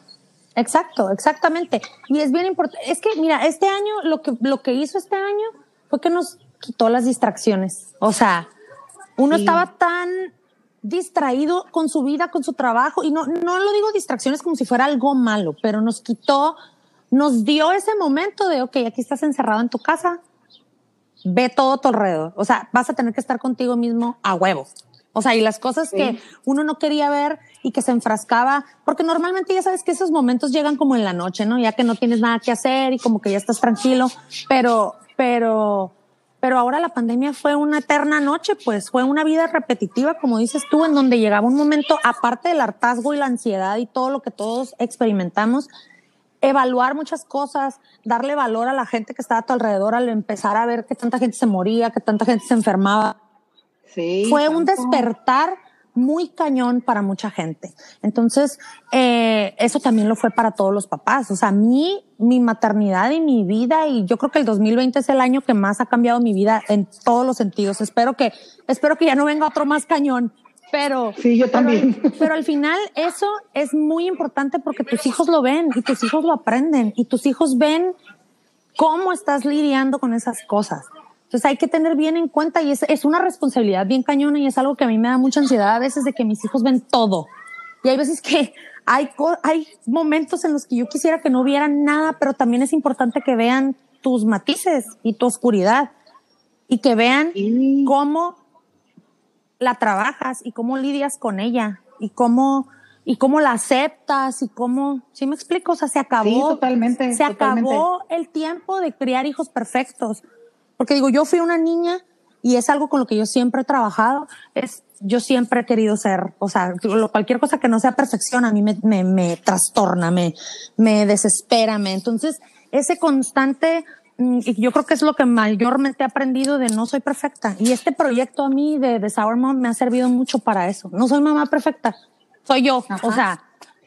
Exacto, exactamente. Y es bien importante, es que mira, este año lo que lo que hizo este año fue que nos quitó las distracciones. O sea, uno estaba tan distraído con su vida, con su trabajo, y no, no lo digo distracciones como si fuera algo malo, pero nos quitó, nos dio ese momento de, ok, aquí estás encerrado en tu casa, ve todo a tu alrededor, o sea, vas a tener que estar contigo mismo a huevo. O sea, y las cosas que uno no quería ver y que se enfrascaba, porque normalmente ya sabes que esos momentos llegan como en la noche, ¿no? Ya que no tienes nada que hacer y como que ya estás tranquilo, pero, pero, pero ahora la pandemia fue una eterna noche, pues fue una vida repetitiva, como dices tú, en donde llegaba un momento, aparte del hartazgo y la ansiedad y todo lo que todos experimentamos, evaluar muchas cosas, darle valor a la gente que estaba a tu alrededor al empezar a ver que tanta gente se moría, que tanta gente se enfermaba. Sí, fue un despertar muy cañón para mucha gente. Entonces, eh, eso también lo fue para todos los papás. O sea, a mí, mi maternidad y mi vida, y yo creo que el 2020 es el año que más ha cambiado mi vida en todos los sentidos. Espero que, espero que ya no venga otro más cañón. Pero, sí, yo también. Pero, pero al final eso es muy importante porque tus hijos lo ven y tus hijos lo aprenden y tus hijos ven cómo estás lidiando con esas cosas. Entonces hay que tener bien en cuenta y es, es una responsabilidad bien cañona y es algo que a mí me da mucha ansiedad a veces de que mis hijos ven todo. Y hay veces que hay, hay momentos en los que yo quisiera que no vieran nada, pero también es importante que vean tus matices y tu oscuridad y que vean cómo la trabajas y cómo lidias con ella y cómo y cómo la aceptas y cómo, ¿sí me explico? O sea, se acabó. Sí, totalmente. Se acabó el tiempo de criar hijos perfectos. Porque digo, yo fui una niña y es algo con lo que yo siempre he trabajado, es yo siempre he querido ser, o sea, cualquier cosa que no sea perfección a mí me, me, me trastorna, me, me desespera, me. Entonces, ese constante, mm, y yo creo que es lo que mayormente he aprendido de no soy perfecta. Y este proyecto a mí de, de Sour Mom me ha servido mucho para eso. No soy mamá perfecta, soy yo. O sea,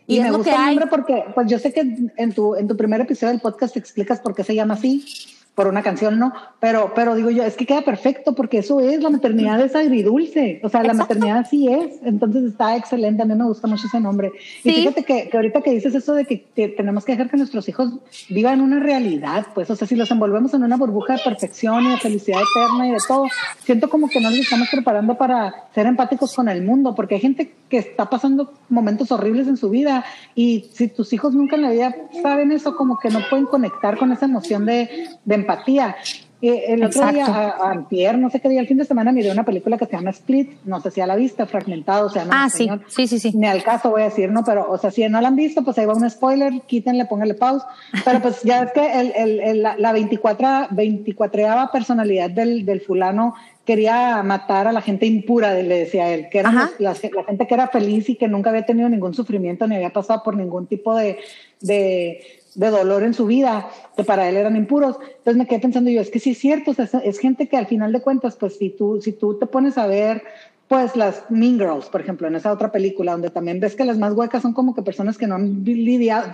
Y, me gusta el nombre porque, pues yo sé que en tu, en tu primer episodio del podcast te explicas por qué se llama así por una canción, no, pero, pero digo yo, es que queda perfecto porque eso es, la maternidad es agridulce, o sea, la maternidad sí es, entonces está excelente, a mí me gusta mucho ese nombre. Y fíjate que, que, ahorita que dices eso de que, tenemos que dejar que nuestros hijos vivan una realidad, pues, o sea, si los envolvemos en una burbuja de perfección y de felicidad eterna y de todo, siento como que no les estamos preparando para ser empáticos con el mundo, porque hay gente que está pasando momentos horribles en su vida y si tus hijos nunca en la vida saben eso, como que no pueden conectar con esa emoción de, de empatía. el otro día, a, no sé qué día, el fin de semana miré una película que se llama Split, no sé si a la vista, fragmentado, o sea, Ah, sí, sí, sí, sí. Ni al caso voy a decir, no, pero, o sea, si no la han visto, pues ahí va un spoiler, quítenle, pónganle pause. Pero pues ya es que el, el, la 24, 24 personalidad del, del fulano quería matar a la gente impura, le decía él, que era la, la, gente que era feliz y que nunca había tenido ningún sufrimiento ni había pasado por ningún tipo de, de de dolor en su vida, que para él eran impuros. Entonces me quedé pensando yo, es que sí es cierto, es, gente que al final de cuentas, pues si tú, si tú te pones a ver, pues las Mean Girls, por ejemplo, en esa otra película, donde también ves que las más huecas son como que personas que no han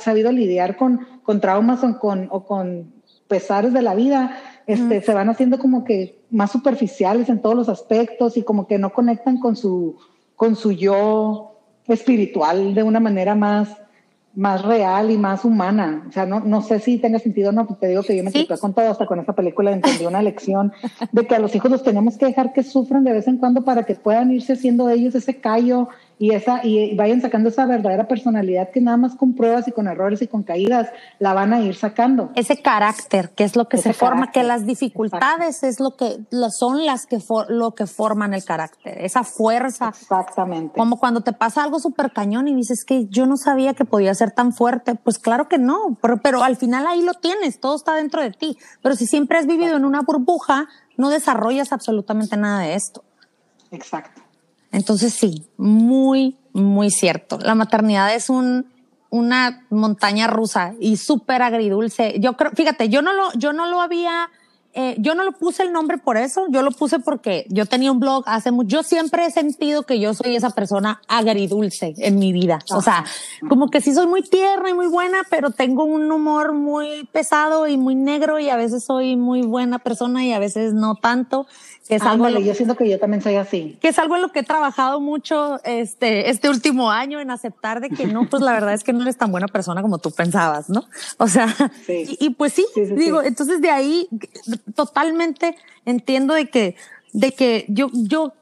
sabido lidiar con, con traumas o con, o con pesares de la vida, este, se van haciendo como que más superficiales en todos los aspectos y como que no conectan con su, con su yo espiritual de una manera más, más real y más humana. O sea, no, no sé si tenga sentido o no, te digo que yo me ¿Sí? con todo, hasta con esta película entendí una lección de que a los hijos los tenemos que dejar que sufran de vez en cuando para que puedan irse haciendo ellos ese callo y, esa, y vayan sacando esa verdadera personalidad que nada más con pruebas y con errores y con caídas la van a ir sacando. Ese carácter, que es lo que se forma, que las dificultades es lo que son las que lo que forman el carácter, esa fuerza. Exactamente. Como cuando te pasa algo súper cañón y dices que yo no sabía que podía ser tan fuerte, pues claro que no, pero, pero al final ahí lo tienes, todo está dentro de ti. Pero si siempre has vivido en una burbuja, no desarrollas absolutamente nada de esto. Exacto. Entonces sí, muy, muy cierto. La maternidad es un, una montaña rusa y súper agridulce. Yo creo, fíjate, yo no lo, yo no lo había, eh, yo no lo puse el nombre por eso, yo lo puse porque yo tenía un blog hace mucho, yo siempre he sentido que yo soy esa persona agridulce en mi vida. O sea, como que sí soy muy tierna y muy buena, pero tengo un humor muy pesado y muy negro y a veces soy muy buena persona y a veces no tanto que es algo yo siento que yo también soy así. Que es algo en lo que he trabajado mucho este, este último año en aceptar de que no, pues la verdad es que no eres tan buena persona como tú pensabas, ¿no? O sea, y, pues sí, digo, entonces de ahí totalmente entiendo de que, de que yo, yo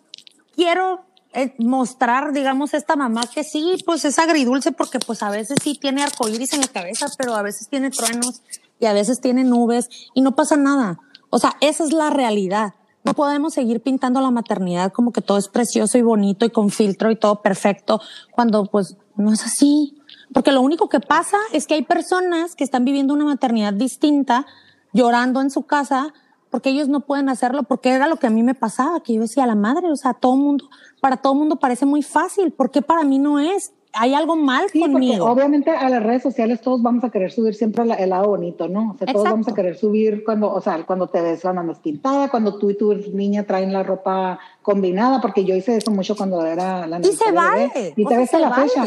quiero eh, mostrar, digamos, esta mamá que sí, pues es agridulce porque pues a veces sí tiene arcoíris en la cabeza, pero a veces tiene truenos y a veces tiene nubes y no pasa nada. O sea, esa es la realidad. No podemos seguir pintando la maternidad como que todo es precioso y bonito y con filtro y todo perfecto, cuando pues no es así. Porque lo único que pasa es que hay personas que están viviendo una maternidad distinta, llorando en su casa, porque ellos no pueden hacerlo, porque era lo que a mí me pasaba, que yo decía, la madre, o sea, todo mundo, para todo mundo parece muy fácil, ¿por qué para mí no es? hay algo mal sí, conmigo. Porque obviamente a las redes sociales todos vamos a querer subir siempre el lado bonito, ¿no? O sea, todos vamos a querer subir cuando, o sea, cuando te ves la más pintada, cuando tú y tu niña traen la ropa combinada, porque yo hice eso mucho cuando era la niña. Y se vale. Y te ves a la fecha.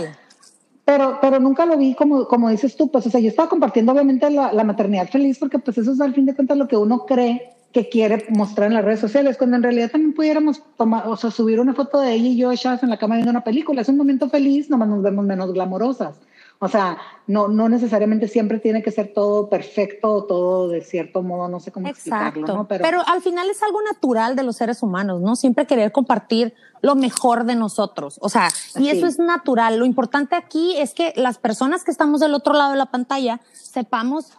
Pero, pero nunca lo vi como, como dices tú, pues, o sea, yo estaba compartiendo obviamente la, la maternidad feliz porque pues eso es al fin de cuentas lo que uno cree que quiere mostrar en las redes sociales, cuando en realidad también pudiéramos tomar, o sea, subir una foto de ella y yo echadas en la cama viendo una película. Es un momento feliz, nomás nos vemos menos glamorosas. O sea, no, no necesariamente siempre tiene que ser todo perfecto, todo de cierto modo, no sé cómo explicarlo. ¿no? Pero, Pero al final es algo natural de los seres humanos, ¿no? Siempre querer compartir lo mejor de nosotros. O sea, y eso es natural. Lo importante aquí es que las personas que estamos del otro lado de la pantalla sepamos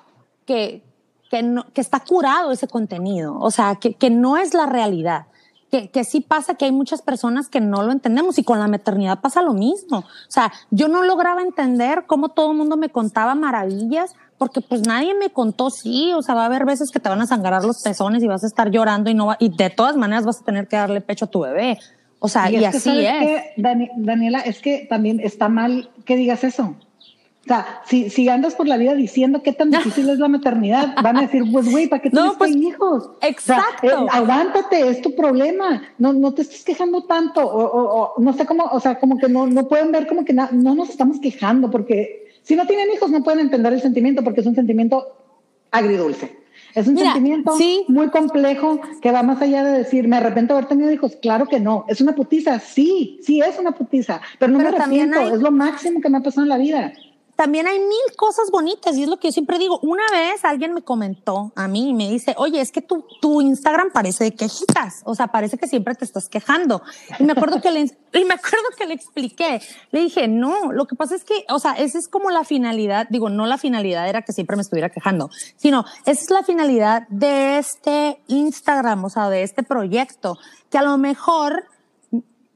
que, que, no, que está curado ese contenido, o sea, que, que no es la realidad. Que, que, sí pasa que hay muchas personas que no lo entendemos y con la maternidad pasa lo mismo. O sea, yo no lograba entender cómo todo el mundo me contaba maravillas porque pues nadie me contó, sí, o sea, va a haber veces que te van a sangrar los pezones y vas a estar llorando y no va, y de todas maneras vas a tener que darle pecho a tu bebé. O sea, y, así es. Daniela, es que también está mal que digas eso. O sea, si, si andas por la vida diciendo qué tan difícil es la maternidad, van a decir, pues güey, ¿para qué tienes no, pues, hijos? Exacto. Eh, aguántate, es tu problema. No, no te estés quejando tanto. O, no sé cómo, o sea, como que no, no pueden ver como que no nos estamos quejando, porque si no tienen hijos no pueden entender el sentimiento, porque es un sentimiento agridulce. Es un sentimiento muy complejo que va más allá de decir, me arrepiento de haber tenido hijos. Claro que no. Es una putiza. Sí, sí es una putiza. Pero no me arrepiento. Es lo máximo que me ha pasado en la vida también hay mil cosas bonitas y es lo que yo siempre digo. Una vez alguien me comentó a mí y me dice, oye, es que tu, tu Instagram parece de quejitas, o sea, parece que siempre te estás quejando. Y me acuerdo que le, y me acuerdo que le expliqué, le dije, no, lo que pasa es que, o sea, esa es como la finalidad, digo, no la finalidad era que siempre me estuviera quejando, sino esa es la finalidad de este Instagram, o sea, de este proyecto, que a lo mejor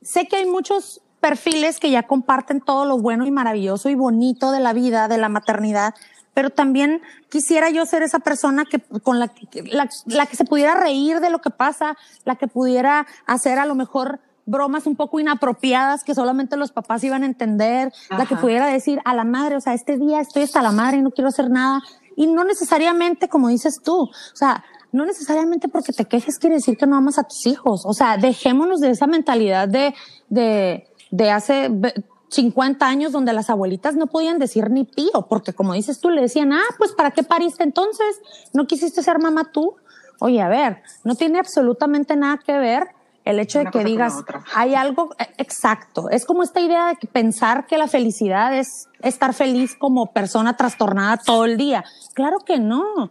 sé que hay muchos perfiles que ya comparten todo lo bueno y maravilloso y bonito de la vida, de la maternidad, pero también quisiera yo ser esa persona que con la, la, la que se pudiera reír de lo que pasa, la que pudiera hacer a lo mejor bromas un poco inapropiadas que solamente los papás iban a entender, la que pudiera decir a la madre, o sea, este día estoy hasta la madre y no quiero hacer nada. Y no necesariamente, como dices tú, o sea, no necesariamente porque te quejes quiere decir que no amas a tus hijos. O sea, dejémonos de esa mentalidad de, de, de hace 50 años donde las abuelitas no podían decir ni tío, porque como dices tú, le decían, ah, pues ¿para qué pariste entonces? ¿No quisiste ser mamá tú? Oye, a ver, no tiene absolutamente nada que ver el hecho de que digas, hay algo e, exacto. Es como esta idea de que pensar que la felicidad es estar feliz como persona trastornada todo el día. Claro que no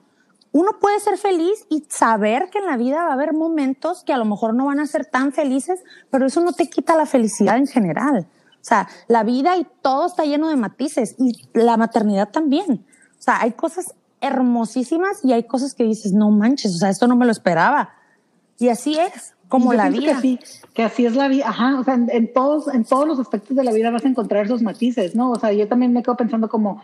uno puede ser feliz y saber que en la vida va a haber momentos que a lo mejor no van a ser tan felices, pero eso no te quita la felicidad en general. O sea, la vida y todo está lleno de matices y la maternidad también. O sea, hay cosas hermosísimas y hay cosas que dices, no manches, o sea, esto no me lo esperaba. Y así es como la vida. Que, que así es la vida, ajá, o sea, en, todos, en todos los aspectos de la vida vas a encontrar esos matices, ¿no? O sea, yo también me quedo pensando como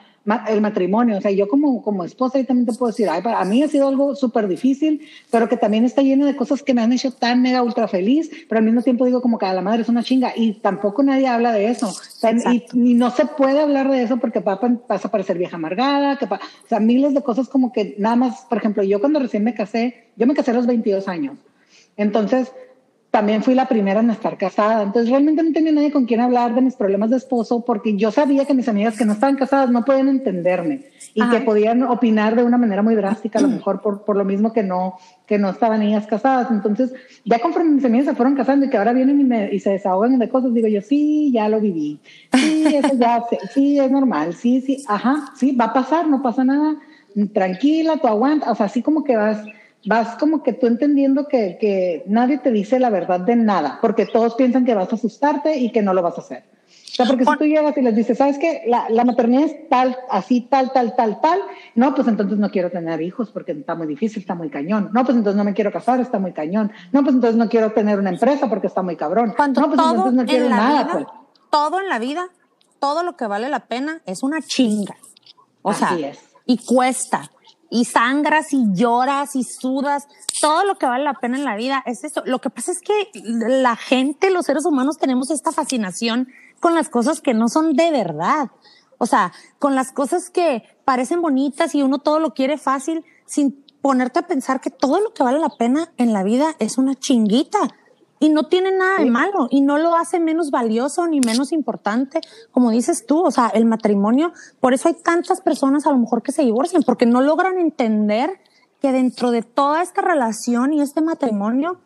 el matrimonio, o sea, yo como, como esposa y también te puedo decir, ay, para mí ha sido algo súper difícil, pero que también está lleno de cosas que me han hecho tan mega ultra feliz, pero al mismo tiempo digo como que a la madre es una chinga y tampoco nadie habla de eso, o sea, y, no se puede hablar de eso porque papá pasa a parecer vieja amargada, que o sea, miles de cosas como que nada más, por ejemplo, yo cuando recién me casé, yo me casé a los 22 años, entonces, también fui la primera en estar casada. Entonces, realmente no tenía nadie con quien hablar de mis problemas de esposo porque yo sabía que mis amigas que no estaban casadas no podían entenderme y que podían opinar de una manera muy drástica, a lo mejor por, por lo mismo que no, que no estaban ellas casadas. Entonces, ya conforme mis amigas se fueron casando y que ahora vienen y, me, y se desahogan de cosas, digo yo, sí, ya lo viví. Sí, eso ya, sí, es normal. Sí, sí, ajá, sí, va a pasar, no pasa nada. Tranquila, tú aguanta. O sea, así como que vas vas como que tú entendiendo que, que, nadie te dice la verdad de nada, porque todos piensan que vas a asustarte y que no lo vas a hacer. O sea, porque si tú llegas y les dices, ¿sabes qué? La, la, maternidad es tal, así, tal, tal, tal, tal. No, pues entonces no quiero tener hijos porque está muy difícil, está muy cañón. No, pues entonces no me quiero casar, está muy cañón. No, pues entonces no quiero tener una empresa porque está muy cabrón. no, pues entonces no quiero nada. pues. Todo en la vida, todo lo que vale la pena es una chinga. O sea, y cuesta y sangras y lloras y sudas, todo lo que vale la pena en la vida es eso. Lo que pasa es que la gente, los seres humanos tenemos esta fascinación con las cosas que no son de verdad. O sea, con las cosas que parecen bonitas y uno todo lo quiere fácil sin ponerte a pensar que todo lo que vale la pena en la vida es una chinguita y no tiene nada de malo y no lo hace menos valioso ni menos importante, como dices tú, o sea, el matrimonio, por eso hay tantas personas a lo mejor que se divorcian, porque no logran entender que dentro de toda esta relación y este matrimonio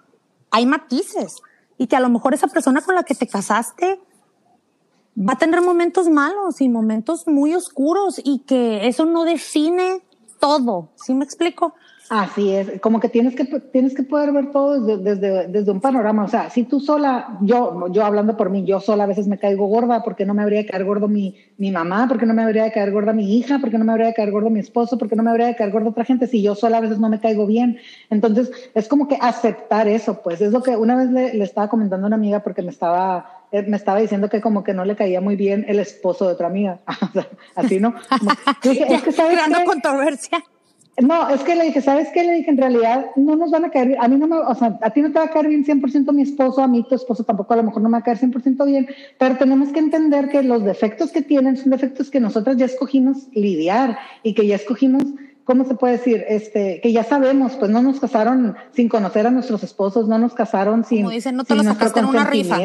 hay matices y que a lo mejor esa persona con la que te casaste va a tener momentos malos y momentos muy oscuros y que eso no define todo, ¿sí me explico? Así es, como que tienes que, tienes que poder ver todo desde, desde, un panorama. O sea, si tú sola, yo, yo hablando por mí, yo sola a veces me caigo gorda porque no me habría de caer gordo mi, mi mamá, porque no me habría de caer gorda mi hija, porque no me habría de caer gordo mi esposo, porque no me habría de caer gorda otra gente, si yo sola a veces no me caigo bien. Entonces, es como que aceptar eso, pues es lo que una vez le, le estaba comentando a una amiga porque me estaba, eh, me estaba diciendo que como que no le caía muy bien el esposo de otra amiga. Así, ¿no? es que, ¿sabes creando controversia No, es que le dije, ¿sabes qué? Le dije, en realidad no nos van a caer bien. A mí no me, o sea, a ti no te va a caer bien 100% mi esposo, a mí tu esposo tampoco a lo mejor no me va a caer 100% bien, pero tenemos que entender que los defectos que tienen son defectos que nosotras ya escogimos lidiar y que ya escogimos ¿cómo se puede decir? Este, que ya sabemos, pues no nos casaron sin conocer a nuestros esposos, no nos casaron sin. Como dicen, no te lo sacaste en una rifa.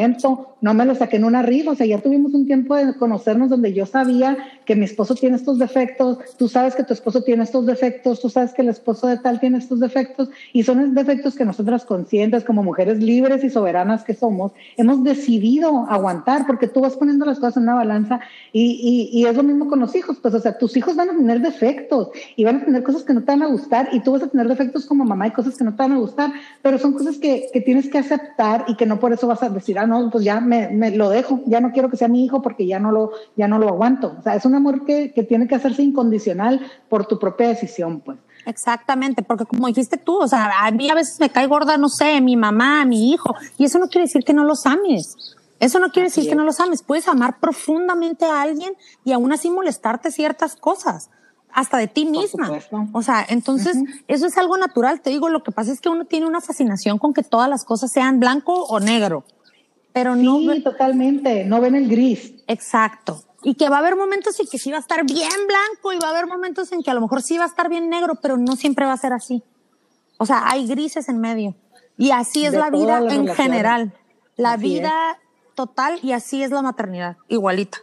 No me lo saqué en una rifa. O sea, ya tuvimos un tiempo de conocernos donde yo sabía que mi esposo tiene estos defectos, tú sabes que tu esposo tiene estos defectos, tú sabes que el esposo de tal tiene estos defectos, y son defectos que nosotras conscientes, como mujeres libres y soberanas que somos, hemos decidido aguantar, porque tú vas poniendo las cosas en una balanza y, y, es lo mismo con los hijos. Pues, o sea, tus hijos van a tener defectos y van a tener tener cosas que no te van a gustar y tú vas a tener defectos como mamá y cosas que no te van a gustar, pero son cosas que, que tienes que aceptar y que no por eso vas a decir, ah, no, pues ya me, me, lo dejo, ya no quiero que sea mi hijo porque ya no lo, ya no lo aguanto. O sea, es un amor que, que tiene que hacerse incondicional por tu propia decisión, pues. Exactamente, porque como dijiste tú, o sea, a mí a veces me cae gorda, no sé, mi mamá, mi hijo, y eso no quiere decir que no los ames. Eso no quiere decir que no los ames. Puedes amar profundamente a alguien y aún así molestarte ciertas cosas hasta de ti misma. O sea, entonces eso es algo natural. Te digo, lo que pasa es que uno tiene una fascinación con que todas las cosas sean blanco o negro, pero no. Sí, totalmente. No ven el gris. Exacto. Y que va a haber momentos en que sí va a estar bien blanco y va a haber momentos en que a lo mejor sí va a estar bien negro, pero no siempre va a ser así. O sea, hay grises en medio. Y así es la vida en general. La vida total y así es la maternidad, igualita.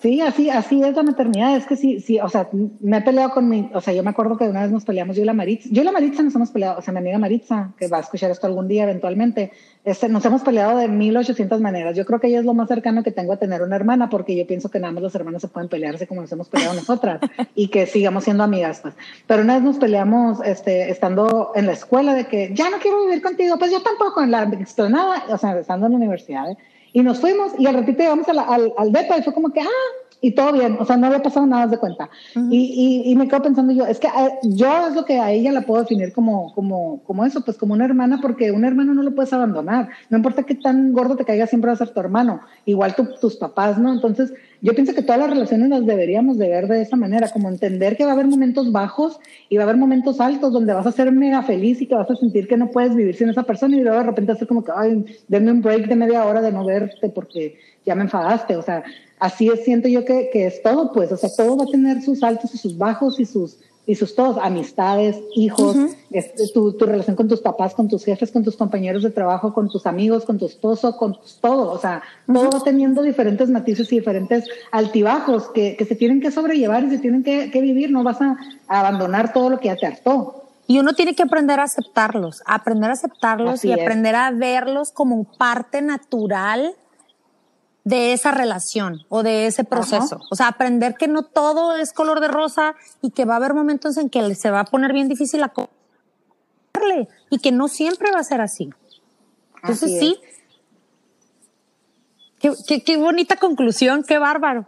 Sí, así, así es la maternidad. Es que sí, sí, o sea, me he peleado con mi, o sea, yo me acuerdo que una vez nos peleamos yo y la Maritza. Yo y la Maritza nos hemos peleado, o sea, mi amiga Maritza, que va a escuchar esto algún día eventualmente, este, nos hemos peleado de 1800 maneras. Yo creo que ella es lo más cercano que tengo a tener una hermana, porque yo pienso que nada más los hermanos se pueden pelearse como nos hemos peleado nosotras y que sigamos siendo amigas, pues. Pero una vez nos peleamos, este, estando en la escuela de que ya no quiero vivir contigo, pues yo tampoco en la explanada, o sea, estando en la universidad, ¿eh? Y nos fuimos y al ratito llegamos al, al, al depa y fue como que, ah, y todo bien, o sea, no había pasado nada de cuenta. y, y, y, me quedo pensando yo, es que eh, yo es lo que a ella la puedo definir como, como, como eso, pues como una hermana, porque un hermano no lo puedes abandonar, no importa qué tan gordo te caiga, siempre va a ser tu hermano, igual tu, tus papás, ¿no? Entonces, yo pienso que todas las relaciones las deberíamos de ver de esa manera, como entender que va a haber momentos bajos y va a haber momentos altos donde vas a ser mega feliz y que vas a sentir que no puedes vivir sin esa persona y luego de repente hacer como que, ay, denme un break de media hora de no verte porque ya me enfadaste, o sea, así es, siento yo que, que, es todo, pues, o sea, todo va a tener sus altos y sus bajos y sus, y sus todos, amistades, hijos, este, tu, tu, relación con tus papás, con tus jefes, con tus compañeros de trabajo, con tus amigos, con tu esposo, con todo, o sea, todo va teniendo diferentes matices y diferentes altibajos que, que, se tienen que sobrellevar y se tienen que, que vivir, no vas a, a, abandonar todo lo que ya te hartó. Y uno tiene que aprender a aceptarlos, aprender a aceptarlos Así y es. aprender a verlos como parte natural de esa relación o de ese proceso. Ajá. O sea, aprender que no todo es color de rosa y que va a haber momentos en que se va a poner bien difícil la y que no siempre va a ser así. Entonces así sí. Qué, qué, qué, bonita conclusión, qué bárbaro.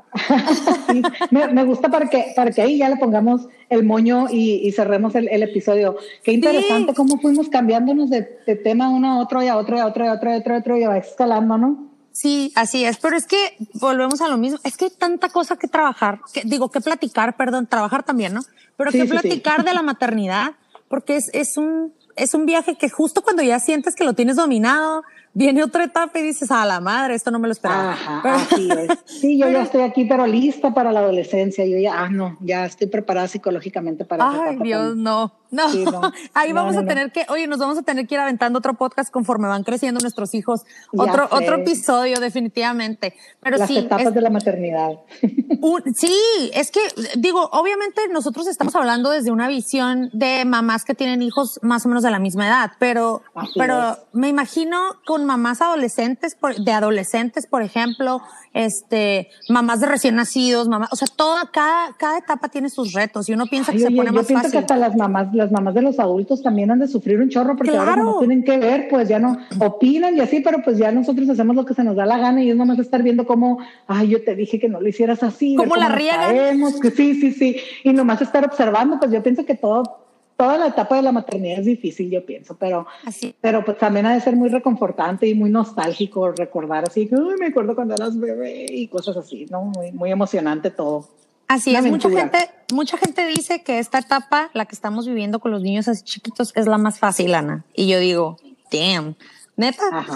sí, me, me, gusta para que, para que ahí ya le pongamos el moño y, y cerremos el, el, episodio. Qué interesante sí. cómo fuimos cambiándonos de, de, tema uno a otro y a otro y a otro y a otro y a otro, y, a otro, y va escalando, ¿no? Sí, así es, pero es que volvemos a lo mismo. Es que hay tanta cosa que trabajar, que, digo, que platicar, perdón, trabajar también, ¿no? Pero sí, que sí, platicar sí. de la maternidad, porque es, es un, es un viaje que justo cuando ya sientes que lo tienes dominado, viene otra etapa y dices, a la madre, esto no me lo esperaba. Ajá, pero, así es. Sí, yo pero, ya estoy aquí, pero lista para la adolescencia. Yo ya, ah, no, ya estoy preparada psicológicamente para Ay, Dios, no. No, sí, no. ahí no, vamos no, a tener que, oye, nos vamos a tener que ir aventando otro podcast conforme van creciendo nuestros hijos. Otro, otro episodio, definitivamente. Pero Las sí. etapas es, de la maternidad. Un, sí, es que, digo, obviamente nosotros estamos hablando desde una visión de mamás que tienen hijos más o menos de la misma edad, pero, Así pero es. me imagino con mamás adolescentes, de adolescentes, por ejemplo, este, mamás de recién nacidos, mamás, o sea, toda, cada, cada etapa tiene sus retos y uno piensa Ay, que oye, se pone yo más pienso fácil. que hasta las mamás, las mamás de los adultos también han de sufrir un chorro porque claro. ahora no tienen que ver, pues ya no opinan y así, pero pues ya nosotros hacemos lo que se nos da la gana y es nomás estar viendo cómo, ay, yo te dije que no lo hicieras así. ¿Cómo la riegan? Que sí, sí, sí. Y nomás estar observando, pues yo pienso que todo, toda la etapa de la maternidad es difícil, yo pienso, pero, así. pero pues también ha de ser muy reconfortante y muy nostálgico recordar así, que me acuerdo cuando eras bebé y cosas así, ¿no? Muy, muy emocionante todo. Así es, mucha gente, mucha gente dice que esta etapa, la que estamos viviendo con los niños así chiquitos, es la más fácil, Ana. Y yo digo, damn, neta.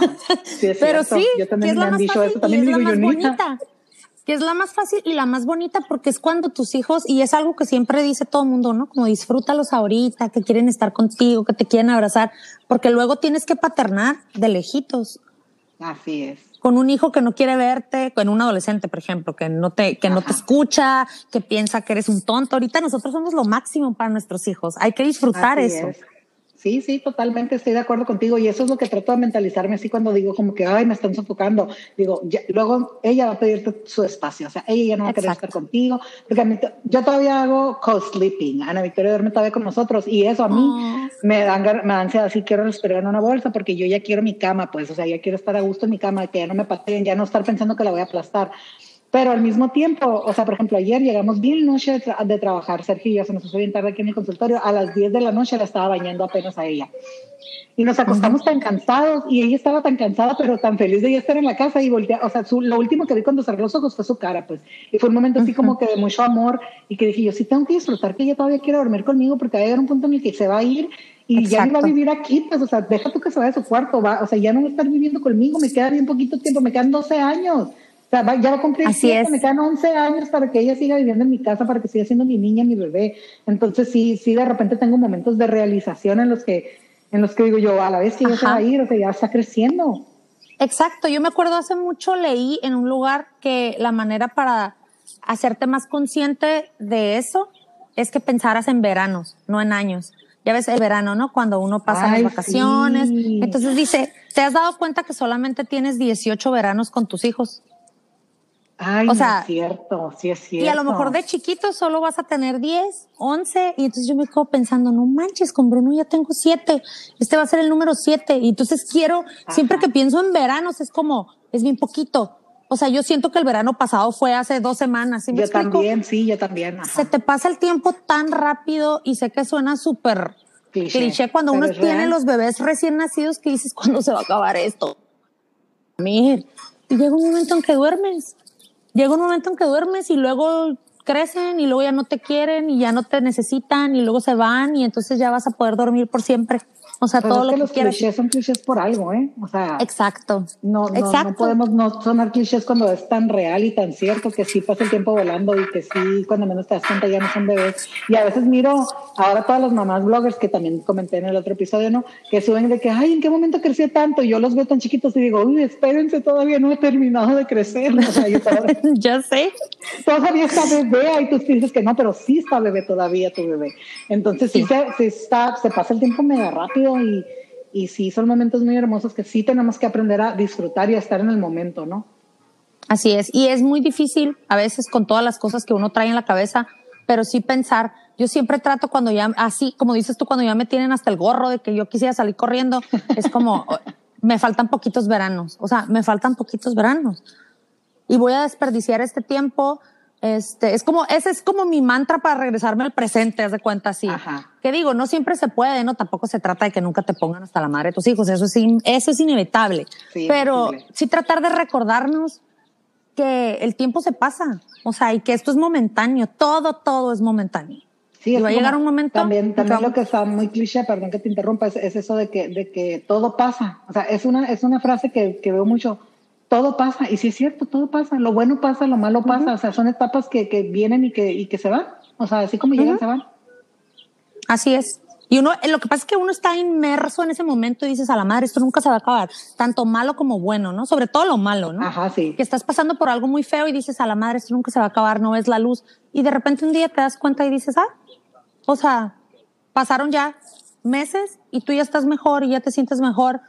Pero sí, que es la más fácil y es la más bonita. Que es la más fácil y la más bonita porque es cuando tus hijos, y es algo que siempre dice todo el mundo, ¿no? Como disfrútalos ahorita, que quieren estar contigo, que te quieren abrazar, porque luego tienes que paternar de lejitos. Así es con un hijo que no quiere verte, con un adolescente, por ejemplo, que no te, que no te escucha, que piensa que eres un tonto. Ahorita nosotros somos lo máximo para nuestros hijos. Hay que disfrutar eso. Sí, sí, totalmente estoy de acuerdo contigo y eso es lo que trato de mentalizarme así cuando digo como que, ay, me están sofocando. Digo, luego ella va a pedirte su espacio, o sea, ella ya no va a querer estar contigo, porque a mí, yo todavía hago co-sleeping, Ana Victoria duerme todavía con nosotros y eso a mí oh. me, dan, me da ansiedad, así quiero respirar en una bolsa porque yo ya quiero mi cama, pues, o sea, ya quiero estar a gusto en mi cama, que ya no me pateen, ya no estar pensando que la voy a aplastar. Pero al mismo tiempo, o sea, por ejemplo, ayer llegamos bien noche de, trabajar, Sergio y yo se nos hizo bien tarde aquí en el consultorio, a las 10 de la noche la estaba bañando apenas a ella. Y nos acostamos tan cansados y ella estaba tan cansada, pero tan feliz de ya estar en la casa y voltea, o sea, lo último que vi cuando cerró los ojos fue su cara, pues. Y fue un momento así como que de mucho amor y que dije, yo sí tengo que disfrutar que ella todavía quiere dormir conmigo porque va a llegar un punto en el que se va a ir y ya no va a vivir aquí, pues, o sea, deja tú que se vaya a su cuarto, va, o sea, ya no va a estar viviendo conmigo, me queda bien poquito tiempo, me quedan 12 años ya va a cumplir Así me quedan 11 años para que ella siga viviendo en mi casa, para que siga siendo mi niña, mi bebé. Entonces sí, sí, de repente tengo momentos de realización en los que, en los que digo yo, a la vez que ella se va a ir, o sea, ya está creciendo. Exacto, yo me acuerdo hace mucho leí en un lugar que la manera para hacerte más consciente de eso es que pensaras en veranos, no en años. Ya ves el verano, ¿no? Cuando uno pasa las vacaciones. Entonces dice, ¿te has dado cuenta que solamente tienes 18 veranos con tus hijos? Ay, o sea, es cierto, sí es cierto. Y a lo mejor de chiquito solo vas a tener 10, 11, y entonces yo me quedo pensando, no manches, con Bruno ya tengo 7, este va a ser el número 7, y entonces quiero, siempre que pienso en veranos, es como, es bien poquito. O sea, yo siento que el verano pasado fue hace dos semanas. ¿sí yo también, sí, yo también. Se te pasa el tiempo tan rápido y sé que suena súper cliché. cuando uno tiene los bebés recién nacidos que dices, ¿cuándo se va a acabar esto? Mir, y llega un momento en que duermes llega un momento en que duermes y luego crecen y luego ya no te quieren y ya no te necesitan y luego se van y entonces ya vas a poder dormir por siempre. O sea, todo lo que, los clichés son clichés por algo, ¿eh? O sea, exacto. No, no, no podemos no sonar clichés cuando es tan real y tan cierto que sí pasa el tiempo volando y que sí, cuando menos te das cuenta ya no son bebés. Y a veces miro ahora todas las mamás bloggers que también comenté en el otro episodio, ¿no? Que suben de que, ay, ¿en qué momento creció tanto? Y yo los veo tan chiquitos y digo, uy, espérense, todavía no he terminado de crecer. O sea, yo todavía, ya sé. Todavía está bebé y tú dices que no, pero sí está bebé todavía tu bebé. Entonces sí, se, se, está, se pasa el tiempo mega rápido y, y sí son momentos muy hermosos que sí tenemos que aprender a disfrutar y a estar en el momento, ¿no? Así es, y es muy difícil a veces con todas las cosas que uno trae en la cabeza, pero sí pensar, yo siempre trato cuando ya, así como dices tú, cuando ya me tienen hasta el gorro de que yo quisiera salir corriendo, es como, me faltan poquitos veranos, o sea, me faltan poquitos veranos. Y voy a desperdiciar este tiempo este, es como, ese es como mi mantra para regresarme al presente, haz de cuenta así. Que digo, no siempre se puede, no, tampoco se trata de que nunca te pongan hasta la madre de tus hijos, eso es, eso es inevitable. Pero sí tratar de recordarnos que el tiempo se pasa, o sea, y que esto es momentáneo, todo, todo es momentáneo. Sí, y va a llegar un momento. También, también lo que está muy cliché, perdón que te interrumpa, es, eso de que, de que todo pasa. O sea, es una, es una frase que, que veo mucho todo pasa, y si es cierto, todo pasa, lo bueno pasa, lo malo pasa, o sea, son etapas que, que vienen y que, y que se van, o sea, así como llegan, se van. Así es. Y uno, lo que pasa es que uno está inmerso en ese momento y dices, a la madre, esto nunca se va a acabar, tanto malo como bueno, ¿no? Sobre todo lo malo, ¿no? Ajá, sí. Que estás pasando por algo muy feo y dices, a la madre, esto nunca se va a acabar, no es la luz. Y de repente un día te das cuenta y dices, ah, o sea, pasaron ya meses y tú ya estás mejor y ya te sientes mejor.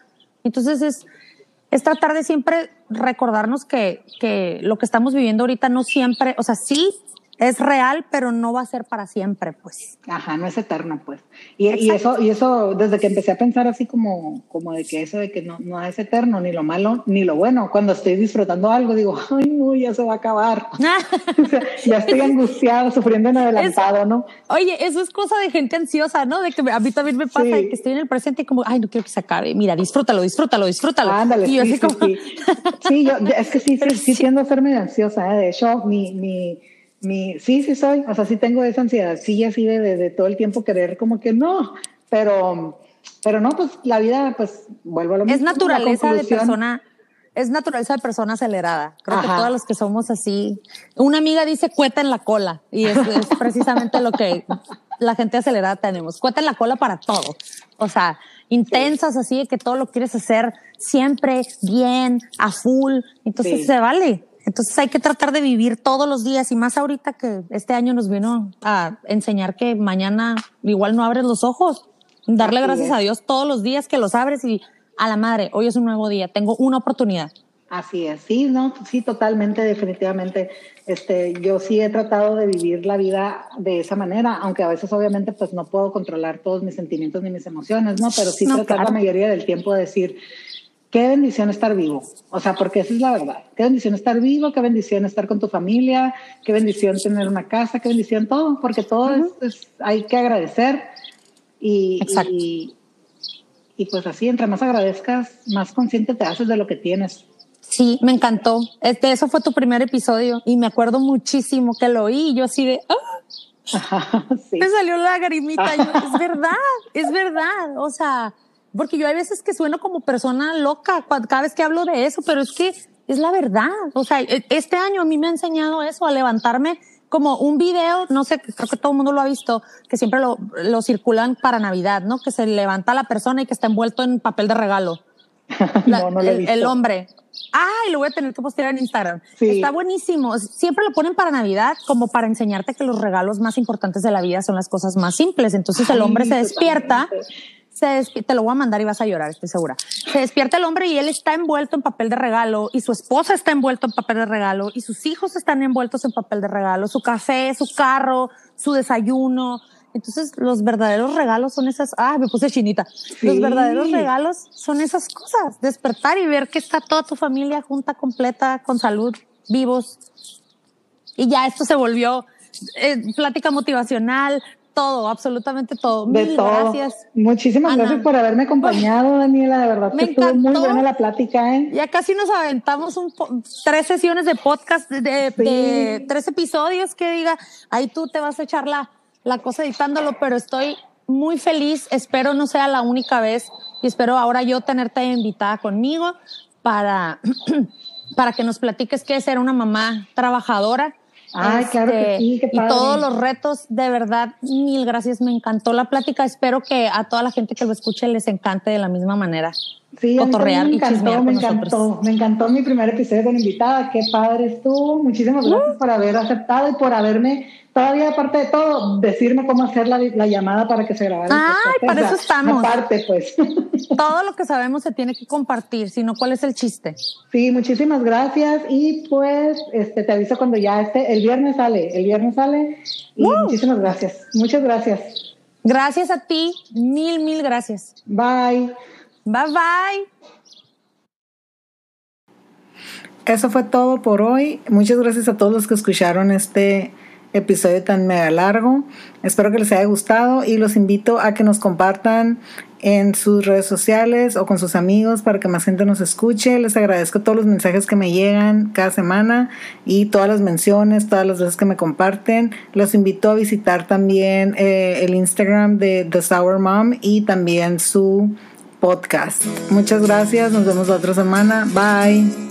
Entonces es, es tratar de siempre recordarnos que, que lo que estamos viviendo ahorita no siempre, o sea, sí es real, pero no va a ser para siempre, pues. Ajá, no es eterno, pues. Y, y, eso, y eso, desde que empecé a pensar así como, como de que eso de que no, no es eterno, ni lo malo, ni lo bueno. Cuando estoy disfrutando algo, digo, ay, no, ya se va a acabar. ya estoy angustiada, sufriendo en adelantado, ¿no? Oye, eso es cosa de gente ansiosa, ¿no? De que a mí también me pasa que estoy en el presente y como, ay, no quiero que se acabe. Mira, disfrútalo, disfrútalo, disfrútalo. Ándale, y yo sí, así como... sí, sí. yo, es que sí, sí, sí, tiendo a ser medio ansiosa, ¿eh? De hecho, mi, mi Mi, sí, sí soy, o sea, sí tengo esa ansiedad, sí, así de, de, todo el tiempo querer como que no, pero, pero no, pues la vida, pues vuelvo a lo mismo. Es naturaleza de persona, es naturaleza de persona acelerada. Creo que todos los que somos así, una amiga dice cueta en la cola y es, es precisamente lo que la gente acelerada tenemos. Cueta en la cola para todo. O sea, intensas así de que todo lo quieres hacer siempre bien, a full. Entonces se vale. Entonces hay que tratar de vivir todos los días y más ahorita que este año nos vino a enseñar que mañana igual no abres los ojos. Darle gracias a Dios todos los días que los abres y a la madre, hoy es un nuevo día, tengo una oportunidad. Así es, sí, no, sí, totalmente, definitivamente. Este, yo sí he tratado de vivir la vida de esa manera, aunque a veces obviamente pues no puedo controlar todos mis sentimientos ni mis emociones, ¿no? Pero sí tratar la mayoría del tiempo de decir, qué bendición estar vivo. O sea, porque esa es la verdad. Qué bendición estar vivo, qué bendición estar con tu familia, qué bendición tener una casa, qué bendición todo, porque todo es, hay que agradecer y, y, y pues así, entre más agradezcas, más consciente te haces de lo que tienes. Sí, me encantó. Este, eso fue tu primer episodio y me acuerdo muchísimo que lo oí y yo así de, ¡ah! Me salió la lagrimita. es verdad, es verdad. O sea, porque yo hay veces que sueno como persona loca cada vez que hablo de eso, pero es que es la verdad. O sea, e, este año a mí me ha enseñado eso, a levantarme como un video, no sé, creo que todo el mundo lo ha visto, que siempre lo, lo circulan para Navidad, ¿no? Que se levanta la persona y que está envuelto en papel de regalo. no, no lo he visto. el, hombre. Ay, lo voy a tener que postear en Instagram. Está buenísimo. Siempre lo ponen para Navidad como para enseñarte que los regalos más importantes de la vida son las cosas más simples. Entonces el hombre se despierta. Se te lo voy a mandar y vas a llorar, estoy segura. Se despierta el hombre y él está envuelto en papel de regalo y su esposa está envuelto en papel de regalo y sus hijos están envueltos en papel de regalo, su café, su carro, su desayuno, entonces, los verdaderos regalos son esas, ah, me puse chinita. Los verdaderos regalos son esas cosas, despertar y ver que está toda tu familia junta, completa, con salud, vivos. Y ya esto se volvió eh, plática motivacional, todo, absolutamente todo. De Mil gracias. Muchísimas gracias por haberme acompañado, Daniela. De verdad me que estuvo muy buena la plática. ¿eh? Ya casi nos aventamos un tres sesiones de podcast, de, de, tres episodios que diga, ahí tú te vas a echar la, la cosa editándolo, pero estoy muy feliz. Espero no sea la única vez y espero ahora yo tenerte invitada conmigo para, para que nos platiques qué es ser una mamá trabajadora. Ay, claro que este, sí, qué padre. Y todos los retos, de verdad, mil gracias, me encantó la plática. Espero que a toda la gente que lo escuche les encante de la misma manera. Sí, cotorrear me encantó, me encantó, me encantó mi primer episodio con invitada, qué padre estuvo. Muchísimas gracias por haber aceptado y por haberme todavía aparte de todo, decirme cómo hacer la, la llamada para que se grabara. Ay, para eso estamos. Aparte, pues. Todo lo que sabemos se tiene que compartir, si no, ¿cuál es el chiste? Sí, muchísimas gracias y pues este, te aviso cuando ya esté, el viernes sale, el viernes sale y muchísimas gracias, muchas gracias. Gracias a ti, mil, mil gracias. Bye. Bye, bye. Eso fue todo por hoy. Muchas gracias a todos los que escucharon este episodio tan mega largo. Espero que les haya gustado y los invito a que nos compartan en sus redes sociales o con sus amigos para que más gente nos escuche. Les agradezco todos los mensajes que me llegan cada semana y todas las menciones, todas las veces que me comparten. Los invito a visitar también eh, el Instagram de The Sour Mom y también su podcast. Muchas gracias, nos vemos la otra semana. Bye.